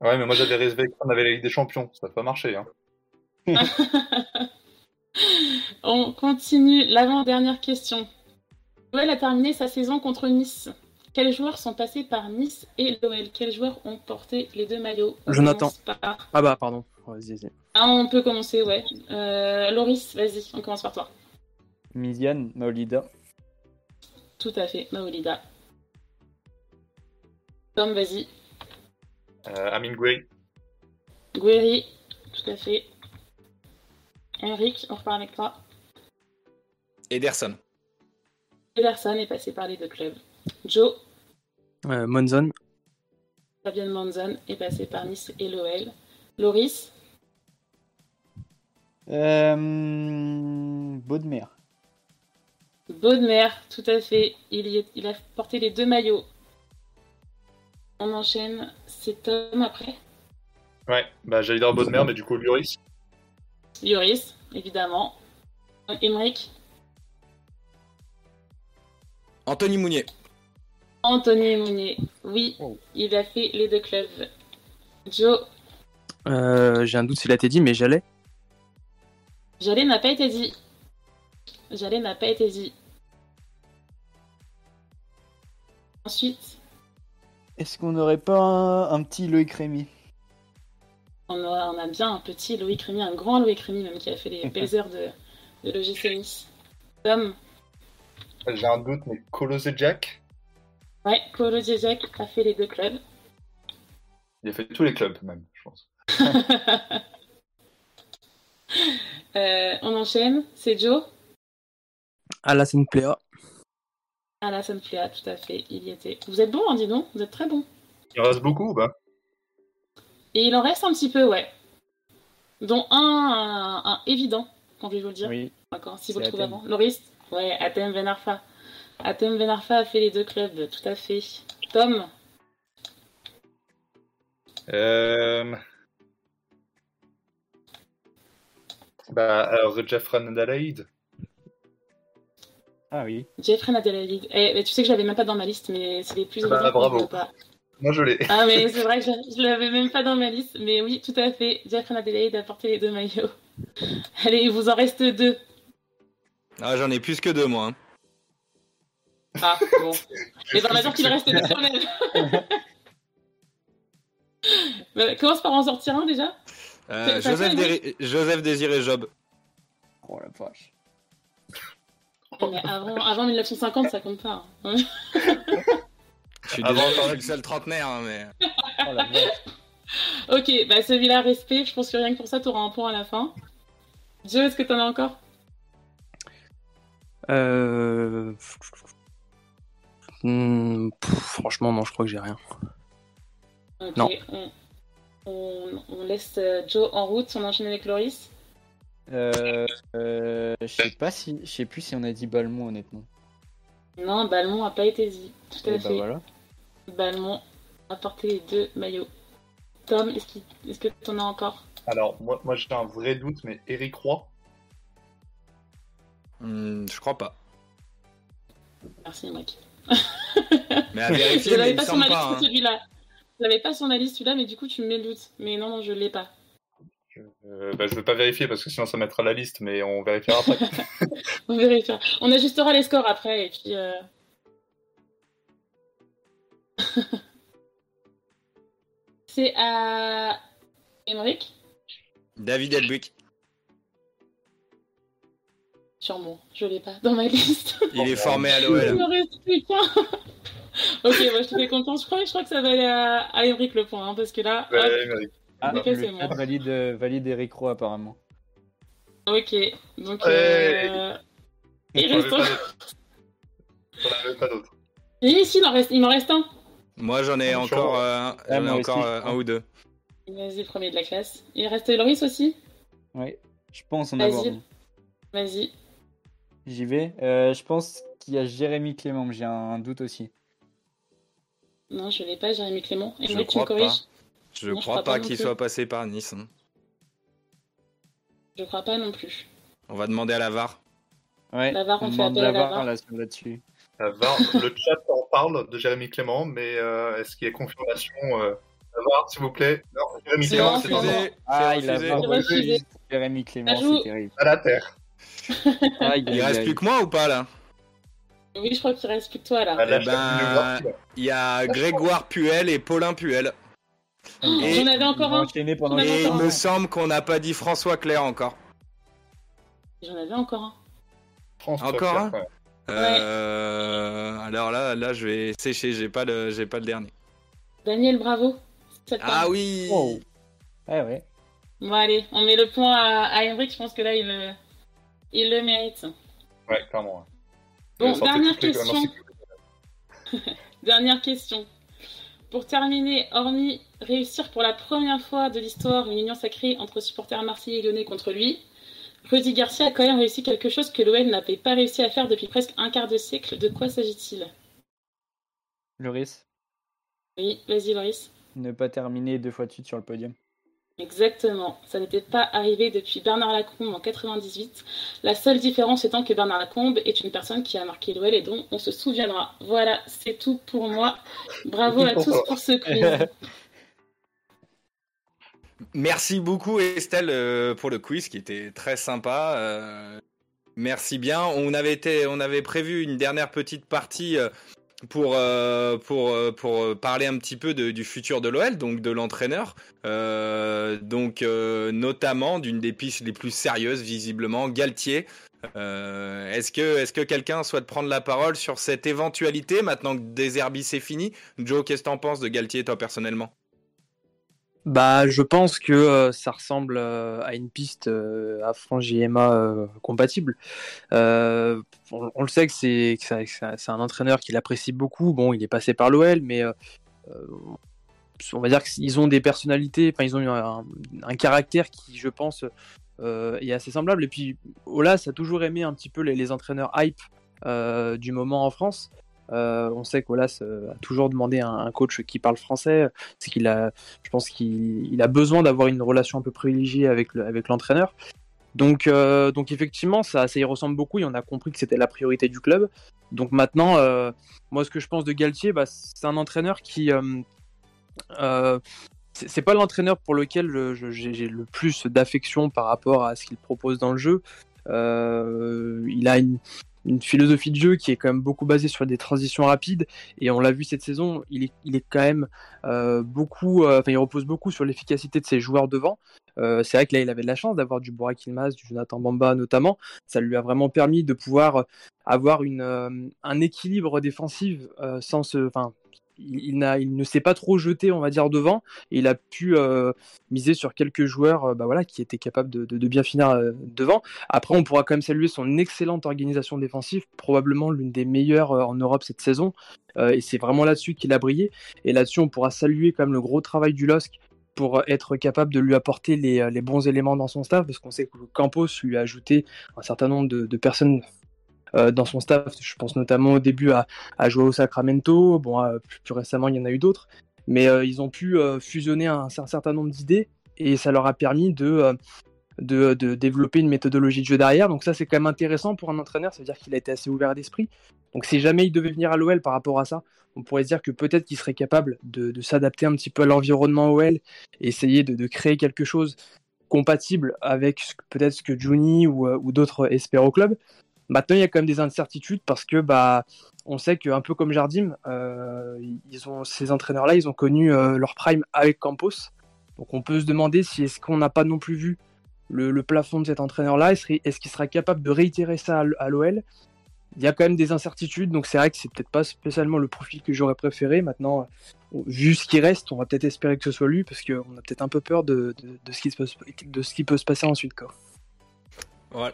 Ouais, mais moi j'avais rêvé qu'on avait la Ligue des Champions. Ça n'a pas marché. Hein. (laughs) On continue. L'avant-dernière question. L'OL a terminé sa saison contre Nice. Quels joueurs sont passés par Nice et l'OL Quels joueurs ont porté les deux maillots? On Jonathan. par- Ah bah, pardon. Vas-y, vas-y. Ah, on peut commencer, ouais. Euh, Loris, vas-y, on commence par toi. Miziane, Maolida. Tout à fait, Maolida. Tom, vas-y. Euh, Amin Gouiri. Tout à fait. Henrik, on repart avec toi. Ederson. Ederson est passé par les deux clubs. Joe, Euh, Monzon. Fabian Manzon est passé par Nice et l'OL. Loris, Euh... Baudemer. Baudemer, tout à fait. Il, y est- il a porté les deux maillots. On enchaîne. C'est Tom après. Ouais, bah j'allais dire Bodmer, mais du coup Lloris. Lloris, évidemment. Emmerich, Anthony Mounier. Anthony Mounier. Oui, Oh. il a fait les deux clubs. Joe, Euh, J'ai un doute s'il a été dit, mais j'allais. Jalé n'a pas été dit. Jalé n'a pas été dit. Ensuite, Est-ce qu'on n'aurait pas un, un petit Loïc Rémy? on a, on a bien un petit Loïc Rémy, un grand Loïc Rémy même, qui a fait les (laughs) belles heures de, de l'OGC Nice. Tom, J'ai un doute, mais Colosé Jack. ouais, Kolo Djezek a fait les deux clubs. Il a fait tous les clubs même, je pense. (laughs) Euh, on enchaîne, c'est Joe? Alassane Plea. Alassane Plea, tout à fait, il y était. Vous êtes bon, hein, dis donc, vous êtes très bon. Il reste beaucoup ou pas? Et il en reste un petit peu, ouais. Dont un, un, un évident, quand je vais vous le dire. Oui. D'accord, si vous le trouvez avant. Loris? Ouais, Athènes Benarfa. Athènes Benarfa a fait les deux clubs, tout à fait. Tom? Euh... Bah alors Jeffrey Nadalaïd. Ah oui. Jeffrey Nadelaide. Eh, mais tu sais que je l'avais même pas dans ma liste, mais c'est les plus Ah bah, bravo. pas. Moi je l'ai. Ah, mais (laughs) c'est vrai que je, je l'avais même pas dans ma liste. Mais oui, tout à fait. Jeffrey Nadelaide a porté les deux maillots. (laughs) Allez, il vous en reste deux. Ah, j'en ai plus que deux, moi. hein. Ah, bon. Mais on va dire qu'il reste deux quand même. (laughs) Bah, commence par en sortir un déjà. Euh, Joseph Désiré Job. Oh la vache. Mais avant, avant 1950, ça compte pas. hein. (laughs) Je suis Avant, désolé, je suis le seul trentenaire, hein, mais... Oh la ok, bah celui-là, respect. Je pense que rien que pour ça, t'auras un point à la fin. Joe, est-ce que t'en as encore? Euh... hmm, pff, franchement, non, je crois que j'ai rien. Ok, Non. On, on- on laisse euh, Joe en route, on enchaîne avec Loris. Euh, euh, je sais pas si, je sais plus si on a dit Balmont honnêtement. Non, Balmont a pas été dit. Tout à Et bah fait. voilà. Balmont a porté les deux maillots. Tom, est-ce qu'il- est-ce que tu en as encore? Alors, moi, moi j'ai un vrai doute, mais Eric Roy? Hmm, je crois pas. Merci, Mike. Mais à Je vérifier, mais l'avais pas sur ma liste hein. celui-là. Je l'avais pas sur ma liste celui-là, mais du coup tu me mets le doute. Mais non, non, je l'ai pas. Euh, bah, je vais pas vérifier parce que sinon ça mettra la liste, mais on vérifiera après. (laughs) (laughs) On vérifiera. On ajustera les scores après et puis. euh, (laughs) C'est à. Emmerich David Elbuck. Sûrement, je l'ai pas dans ma liste. Il est formé à Il l'OL. me reste plus qu'un. ok, moi je te fais confiance. Je crois, je crois que ça va aller à, à Emmerich le point, hein, parce que là. Ouais. Ah, Ok, le c'est bon. chat valide, euh, valide Eric Roy apparemment. ok, donc. Euh, Il reste. pas d'autres. J'en avais pas d'autres. Et ici, il en reste, il m'en reste un. Moi, j'en ai Ah, encore, euh, Ah, j'en ai moi encore aussi, euh, un ou deux. Vas-y, premier de la classe. Il reste Loris aussi Ouais, je pense en Vas-y. avoir. un. Vas-y. J'y vais. Euh, je pense qu'il y a Jérémy Clément, mais j'ai un doute aussi. Non, je l'ai pas, Jérémy Clément. Je Emmerich, tu me crois corriges Je je crois pas qu'il soit passé par Nice. hein. Je crois pas non plus. On va demander à la VAR. Ouais, La VAR, on on fait appel à la VAR là-dessus. (laughs) La VAR, le chat en parle de Jérémy Clément, mais euh, est-ce qu'il y a confirmation euh, La VAR, s'il vous plaît? Non, Jérémy Clément, c'est. Ah, il a refusé. Jérémy Clément, c'est terrible. à la terre. (laughs) Il reste plus que moi ou pas là? Oui, je crois qu'il reste plus que toi là. Eh ben. Il y a Grégoire Puel et Paulin Puel. Et, J'en avais encore un. pendant et il encore me un. semble qu'on n'a pas dit François Claire encore. J'en avais encore un. France Encore un ouais. Euh, alors là, là, je vais sécher. J'ai pas le, j'ai pas le dernier. Daniel Bravo. Ah oui. Oh. Ouais, ouais. Bon, allez, on met le point à, à Emmerich. Je pense que là, il le, il le mérite. Ouais, clairement. Bon, (laughs) dernière question. Dernière question. Pour terminer, hormis réussir pour la première fois de l'histoire une union sacrée entre supporters marseillais et lyonnais contre lui, Rudy Garcia a quand même réussi quelque chose que l'OL n'avait pas réussi à faire depuis presque un quart de siècle. De quoi s'agit-il? Loris, Oui, vas-y Loris. ne pas terminer deux fois de suite sur le podium. Exactement, ça n'était pas arrivé depuis Bernard Lacombe en 98. La seule différence étant que Bernard Lacombe est une personne qui a marqué l'OL et dont on se souviendra. Voilà, c'est tout pour moi. Bravo à tous pour ce (laughs) quiz. Merci beaucoup Estelle euh, pour le quiz qui était très sympa. Euh, merci bien. On avait été, on avait prévu une dernière petite partie euh, pour euh, pour euh, pour euh, parler un petit peu du futur de l'OL, donc de l'entraîneur, donc notamment d'une des pistes les plus sérieuses visiblement, Galtier. Est-ce que est-ce que quelqu'un souhaite prendre la parole sur cette éventualité maintenant que Deserbi c'est fini? Joe, qu'est-ce que t'en penses de Galtier toi personnellement? Bah, je pense que euh, ça ressemble euh, à une piste euh, à Franck-JMA euh, compatible. On, le sait que c'est ça- ça- un entraîneur qu'il apprécie beaucoup. Bon, il est passé par l'OL, mais on va dire qu'ils ont des personnalités, enfin ils ont un, caractère qui, je pense, est assez semblable. Et puis Olas a toujours aimé un petit peu les, entraîneurs hype du moment en France. Euh, on sait qu'Olas euh, a toujours demandé un, un coach qui parle français. C'est qu'il a, je pense qu'il il a besoin d'avoir une relation un peu privilégiée avec le- avec l'entraîneur. Donc, euh, effectivement, ça, y ressemble beaucoup et on a compris que c'était la priorité du club. Donc maintenant, moi, ce que je pense de Galtier, bah, c'est un entraîneur qui, euh, c'est pas l'entraîneur pour lequel j'ai le plus d'affection par rapport à ce qu'il propose dans le jeu. Il a une, une philosophie de jeu qui est quand même beaucoup basée sur des transitions rapides et on l'a vu cette saison, il est, quand même euh, beaucoup, euh, enfin il repose beaucoup sur l'efficacité de ses joueurs devant. Euh, c'est vrai que là il avait de la chance d'avoir du Burak Yilmaz, du Jonathan Bamba notamment. Ça lui a vraiment permis de pouvoir avoir un équilibre défensif sans se, enfin il, ne s'est pas trop jeté, on va dire, devant. Il a pu euh, miser sur quelques joueurs euh, bah qui étaient capables de, bien finir euh, devant. Après, on pourra quand même saluer son excellente organisation défensive, probablement l'une des meilleures en Europe cette saison. Et c'est vraiment là-dessus qu'il a brillé. Et là-dessus, on pourra saluer quand même le gros travail du LOSC pour être capable de lui apporter les, bons éléments dans son staff, parce qu'on sait que Campos lui a ajouté un certain nombre de, personnes dans son staff. Je pense notamment au début à, à Joao Sacramento. Bon, euh, plus, récemment, il y en a eu d'autres. Mais euh, ils ont pu fusionner un, certain nombre d'idées et ça leur a permis de, développer une méthodologie de jeu derrière. Donc ça, c'est quand même intéressant pour un entraîneur. Ça veut dire qu'il a été assez ouvert d'esprit. Donc si jamais il devait venir à l'OL par rapport à ça, on pourrait se dire que peut-être qu'il serait capable de, s'adapter un petit peu à l'environnement OL essayer de, de, créer quelque chose compatible avec peut-être ce que Juni ou, ou d'autres espèrent au club. Maintenant, il y a quand même des incertitudes parce que bah, on sait qu'un peu comme Jardim, euh, ils ont, ces entraîneurs-là, ils ont connu euh, leur prime avec Campos. Donc on peut se demander si est-ce qu'on n'a pas non plus vu le, plafond de cet entraîneur-là. Est-ce qu'il sera capable de réitérer ça à l'OL Il y a quand même des incertitudes, donc c'est vrai que c'est peut-être pas spécialement le profil que j'aurais préféré. Maintenant, vu ce qui reste, on va peut-être espérer que ce soit lui parce qu'on a peut-être un peu peur de, ce qui peut, de ce qui peut se passer ensuite. Quoi. Ouais.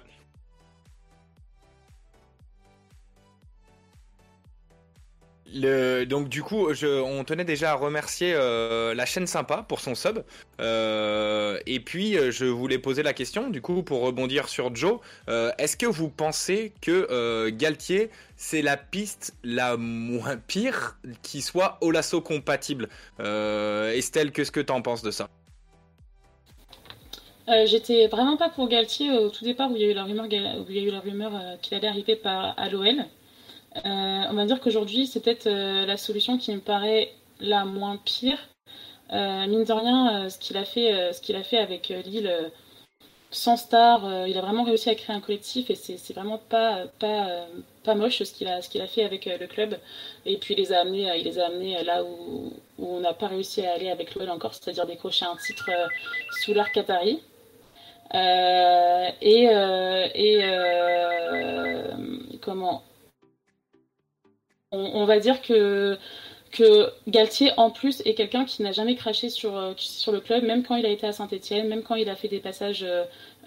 Donc du coup, on tenait déjà à remercier euh, la chaîne sympa pour son sub. Euh, et puis, je voulais poser la question, du coup, pour rebondir sur Joe, euh, est-ce que vous pensez que euh, Galtier, c'est la piste la moins pire qui soit Olasso compatible? Estelle, qu'est-ce que tu en penses de ça? J'étais vraiment pas pour Galtier au tout départ où il y a eu la rumeur, eu qu'il allait arriver par, à l'OL. Euh, on va dire qu'aujourd'hui, c'est peut-être euh, la solution qui me paraît la moins pire. Euh, mine de rien, ce qu'il a fait, a fait avec Lille sans star, il a vraiment réussi à créer un collectif et c'est vraiment pas pas pas moche ce qu'il a a fait avec le club. Et puis il les a amenés, il les a amenés là où, où on n'a pas réussi à aller avec l'OL encore, c'est-à-dire décrocher un titre sous l'arc. Euh, et et comment? On, va dire que, Galtier, en plus, est quelqu'un qui n'a jamais craché sur, sur le club, même quand il a été à Saint-Etienne, même quand il a fait des passages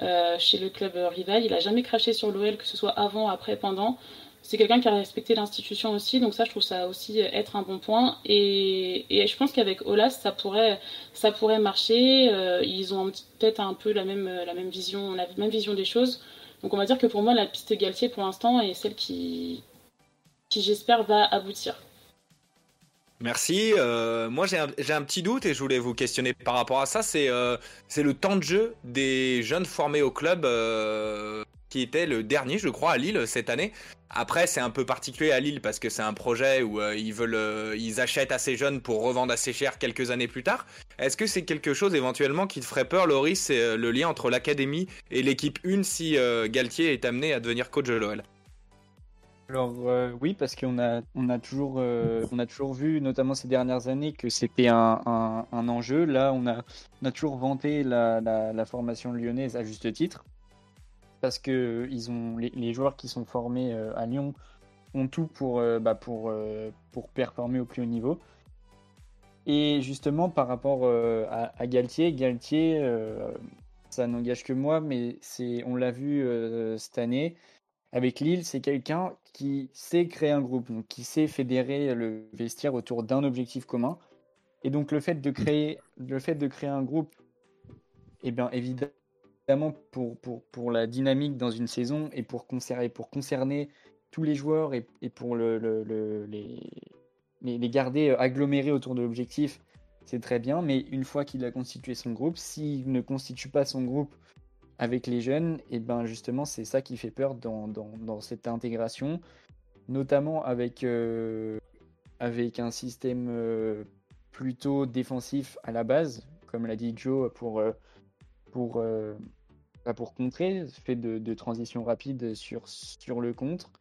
euh, chez le club rival. Il n'a jamais craché sur l'OL, que ce soit avant, après, pendant. C'est quelqu'un qui a respecté l'institution aussi, donc ça, je trouve ça aussi être un bon point. Et, je pense qu'avec Olas, ça pourrait, ça pourrait marcher. Euh, ils ont peut-être un peu la même, la même vision, la même vision des choses. Donc on va dire que pour moi, la piste Galtier, pour l'instant, est celle qui, j'espère va aboutir. Merci. Euh, moi, j'ai un, petit doute et je voulais vous questionner par rapport à ça. C'est euh, le temps de jeu des jeunes formés au club euh, qui était le dernier, je crois, à Lille cette année. Après, c'est un peu particulier à Lille parce que c'est un projet où ils achètent assez jeunes pour revendre assez cher quelques années plus tard. Est-ce que c'est quelque chose éventuellement qui te ferait peur, Loris, c'est le lien entre l'académie et l'équipe 1 si Galtier est amené à devenir coach de l'OL alors euh, oui, parce qu'on a, on a, toujours, euh, a toujours vu, notamment ces dernières années, que c'était un, un, enjeu. Là, on a, on a toujours vanté la, la, formation lyonnaise à juste titre, parce que ils ont, les, les joueurs qui sont formés euh, à Lyon ont tout pour, bah, pour, pour performer au plus haut niveau. Et justement, par rapport à, à, Galtier, Galtier, ça n'engage que moi, mais on l'a vu cette année avec Lille, c'est quelqu'un qui sait créer un groupe, donc qui sait fédérer le vestiaire autour d'un objectif commun. Et donc le fait de créer, le fait de créer un groupe, eh bien évidemment pour, pour, pour la dynamique dans une saison et pour concerner, pour concerner tous les joueurs et, et pour le, le, le, les, les garder agglomérés autour de l'objectif, c'est très bien. Mais une fois qu'il a constitué son groupe, s'il ne constitue pas son groupe avec les jeunes, et ben justement c'est ça qui fait peur dans, dans, cette intégration, notamment avec, euh, avec un système euh, plutôt défensif à la base, comme l'a dit Joe, pour, euh, pour, euh, pour contrer, fait de, de, transition rapide sur, sur le contre.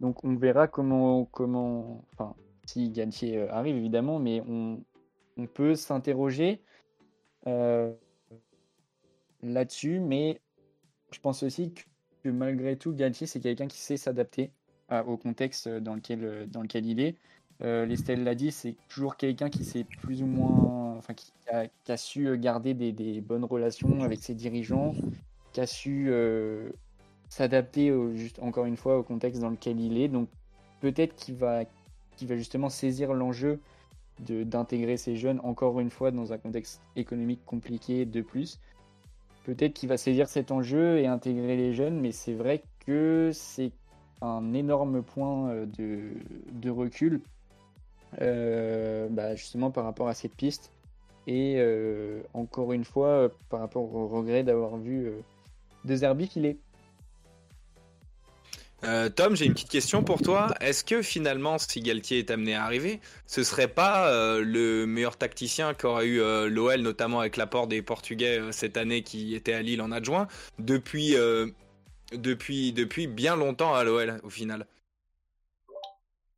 Donc on verra comment, comment enfin si Gantier arrive évidemment, mais on, on peut s'interroger. Là-dessus, mais je pense aussi que, malgré tout, Galtier, c'est quelqu'un qui sait s'adapter au contexte dans lequel, euh, dans lequel il est. Euh, L'Estelle l'a dit, c'est toujours quelqu'un qui sait plus ou moins, enfin, qui a, su garder des, bonnes relations avec ses dirigeants, qui a su euh, s'adapter, encore une fois, au contexte dans lequel il est. Donc peut-être qu'il va, qu'il va justement saisir l'enjeu d'intégrer ces jeunes encore une fois dans un contexte économique compliqué de plus. Peut-être qu'il va saisir cet enjeu et intégrer les jeunes, mais c'est vrai que c'est un énorme point euh, de, recul euh, bah, justement par rapport à cette piste. Et euh, encore une fois, par rapport au regret d'avoir vu De Zerbi filer. Euh, Tom, j'ai une petite question pour toi. Est-ce que finalement, si Galtier est amené à arriver, ce serait pas euh, le meilleur tacticien qu'aurait eu euh, l'OL, notamment avec l'apport des Portugais cette année qui était à Lille en adjoint, depuis, depuis, depuis bien longtemps à l'OL au final?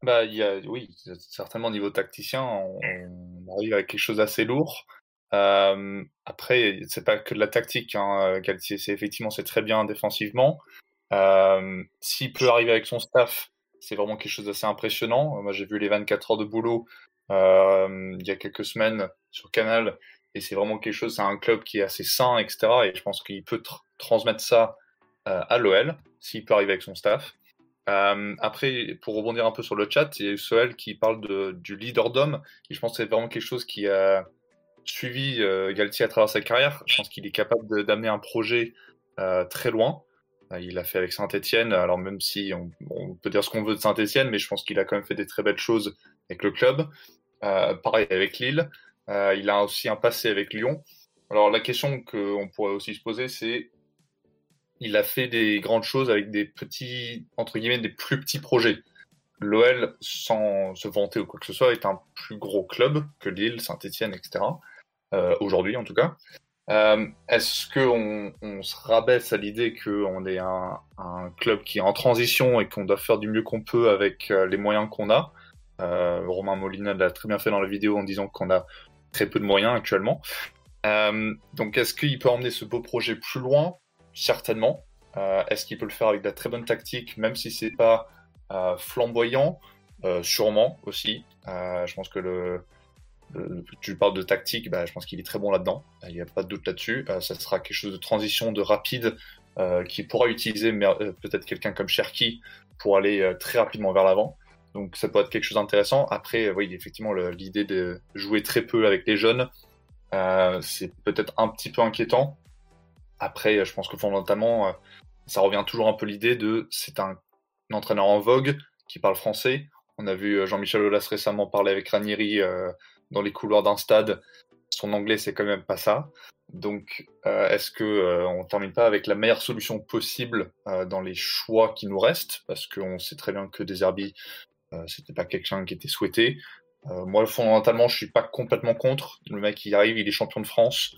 Bah, y a, oui, certainement au niveau tacticien, on, arrive avec quelque chose d'assez lourd. après, c'est pas que de la tactique. Hein. Galtier, c'est effectivement c'est très bien défensivement. Euh, S'il peut arriver avec son staff, c'est vraiment quelque chose d'assez impressionnant. Moi, j'ai vu les 24 heures de boulot euh, il y a quelques semaines sur Canal, et c'est vraiment quelque chose. C'est un club qui est assez sain, etc. Et je pense qu'il peut transmettre ça euh, à l'OL s'il peut arriver avec son staff. Euh, après, pour rebondir un peu sur le chat, il y a Soel qui parle de, du leader d'homme. Et je pense que c'est vraiment quelque chose qui a suivi euh, Galtier à travers sa carrière. Je pense qu'il est capable d'amener un projet très loin. Euh, il l'a fait avec Saint-Etienne, alors même si on, peut dire ce qu'on veut de Saint-Etienne, mais je pense qu'il a quand même fait des très belles choses avec le club. Euh, pareil avec Lille. Euh, il a aussi un passé avec Lyon. Alors la question qu'on pourrait aussi se poser, c'est il a fait des grandes choses avec des petits, entre guillemets, des plus petits projets. L'OL, sans se vanter ou quoi que ce soit, est un plus gros club que Lille, Saint-Etienne, etc. Aujourd'hui, en tout cas. Euh, Est-ce qu'on on se rabaisse à l'idée qu'on est un, club qui est en transition et qu'on doit faire du mieux qu'on peut avec euh, les moyens qu'on a? Euh, Romain Molina l'a très bien fait dans la vidéo en disant qu'on a très peu de moyens actuellement. Donc est-ce qu'il peut emmener ce beau projet plus loin? Certainement. Est-ce qu'il peut le faire avec de très bonne tactique, même si c'est pas flamboyant? Sûrement aussi. je pense que le, tu parles de tactique, bah, je pense qu'il est très bon là-dedans. Il n'y a pas de doute là-dessus. Euh, ça sera quelque chose de transition, de rapide, euh, qui pourra utiliser euh, peut-être quelqu'un comme Cherki pour aller très rapidement vers l'avant. Donc ça peut être quelque chose d'intéressant. Après, oui, effectivement, l'idée de jouer très peu avec les jeunes, c'est peut-être un petit peu inquiétant. Après, je pense que fondamentalement, ça revient toujours un peu l'idée de c'est un, un, entraîneur en vogue qui parle français. On a vu Jean-Michel Aulas récemment parler avec Ranieri dans les couloirs d'un stade, son anglais c'est quand même pas ça. Donc, euh, est-ce que euh, on termine pas avec la meilleure solution possible euh, dans les choix qui nous restent? Parce qu'on sait très bien que Deserbi, euh, c'était pas quelqu'un qui était souhaité. Moi, fondamentalement, je suis pas complètement contre. Le mec, il arrive, il est champion de France.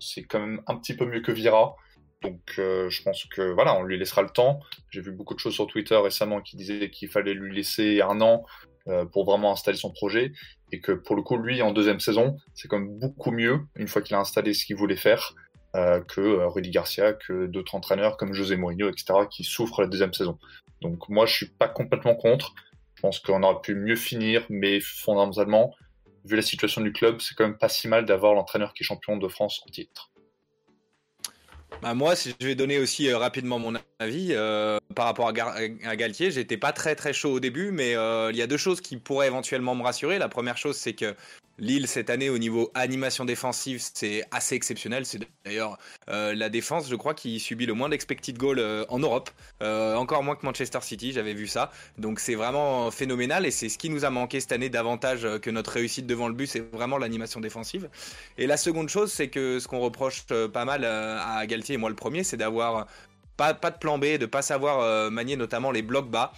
c'est quand même un petit peu mieux que Vira. Donc, je pense que voilà, on lui laissera le temps. J'ai vu beaucoup de choses sur Twitter récemment qui disaient qu'il fallait lui laisser un an euh, pour vraiment installer son projet et que pour le coup lui en deuxième saison c'est quand même beaucoup mieux une fois qu'il a installé ce qu'il voulait faire euh, que euh, Rudy Garcia, que d'autres entraîneurs comme José Mourinho, etc., qui souffrent la deuxième saison. Donc moi, je suis pas complètement contre. Je pense qu'on aurait pu mieux finir, mais fondamentalement, vu la situation du club, c'est quand même pas si mal d'avoir l'entraîneur qui est champion de France en titre. Bah moi, si je vais donner aussi euh, rapidement mon avis euh, par rapport à, Galtier. J'étais pas très très chaud au début, mais euh, il y a deux choses qui pourraient éventuellement me rassurer. La première chose, c'est que Lille cette année au niveau animation défensive, c'est assez exceptionnel. C'est d'ailleurs euh, la défense, je crois, qui subit le moins d'expected goal euh, en Europe, euh, encore moins que Manchester City. J'avais vu ça, donc c'est vraiment phénoménal et c'est ce qui nous a manqué cette année davantage que notre réussite devant le but, c'est vraiment l'animation défensive. Et la seconde chose, c'est que ce qu'on reproche pas mal à Galtier et moi le premier, c'est d'avoir pas, pas de plan B, de pas savoir manier notamment les blocs bas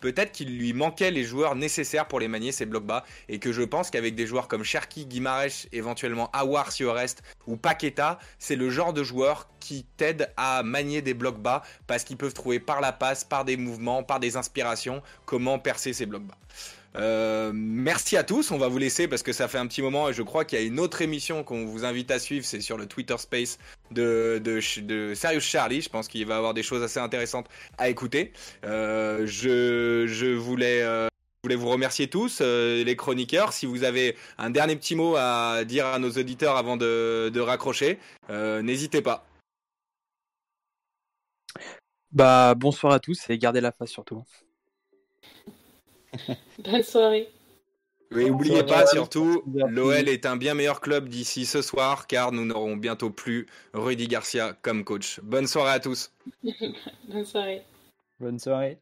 peut-être qu'il lui manquait les joueurs nécessaires pour les manier ces blocs bas et que je pense qu'avec des joueurs comme Cherki, Guimarães, éventuellement Awar si au reste ou Paqueta, c'est le genre de joueurs qui t'aident à manier des blocs bas parce qu'ils peuvent trouver par la passe, par des mouvements, par des inspirations comment percer ces blocs bas. Euh, merci à tous. On va vous laisser parce que ça fait un petit moment et je crois qu'il y a une autre émission qu'on vous invite à suivre. C'est sur le Twitter Space de, de, Serious Charlie. Je pense qu'il va avoir des choses assez intéressantes à écouter. Euh, je, je voulais. Euh, je voulais vous remercier tous, les chroniqueurs. Si vous avez un dernier petit mot à dire à nos auditeurs avant de, de raccrocher, n'hésitez pas. Bah bonsoir à tous et gardez la face surtout. (laughs) Bonne soirée. Et n'oubliez pas surtout, l'OL est un bien meilleur club d'ici ce soir car nous n'aurons bientôt plus Rudy Garcia comme coach. Bonne soirée à tous. (laughs) Bonne soirée. Bonne soirée.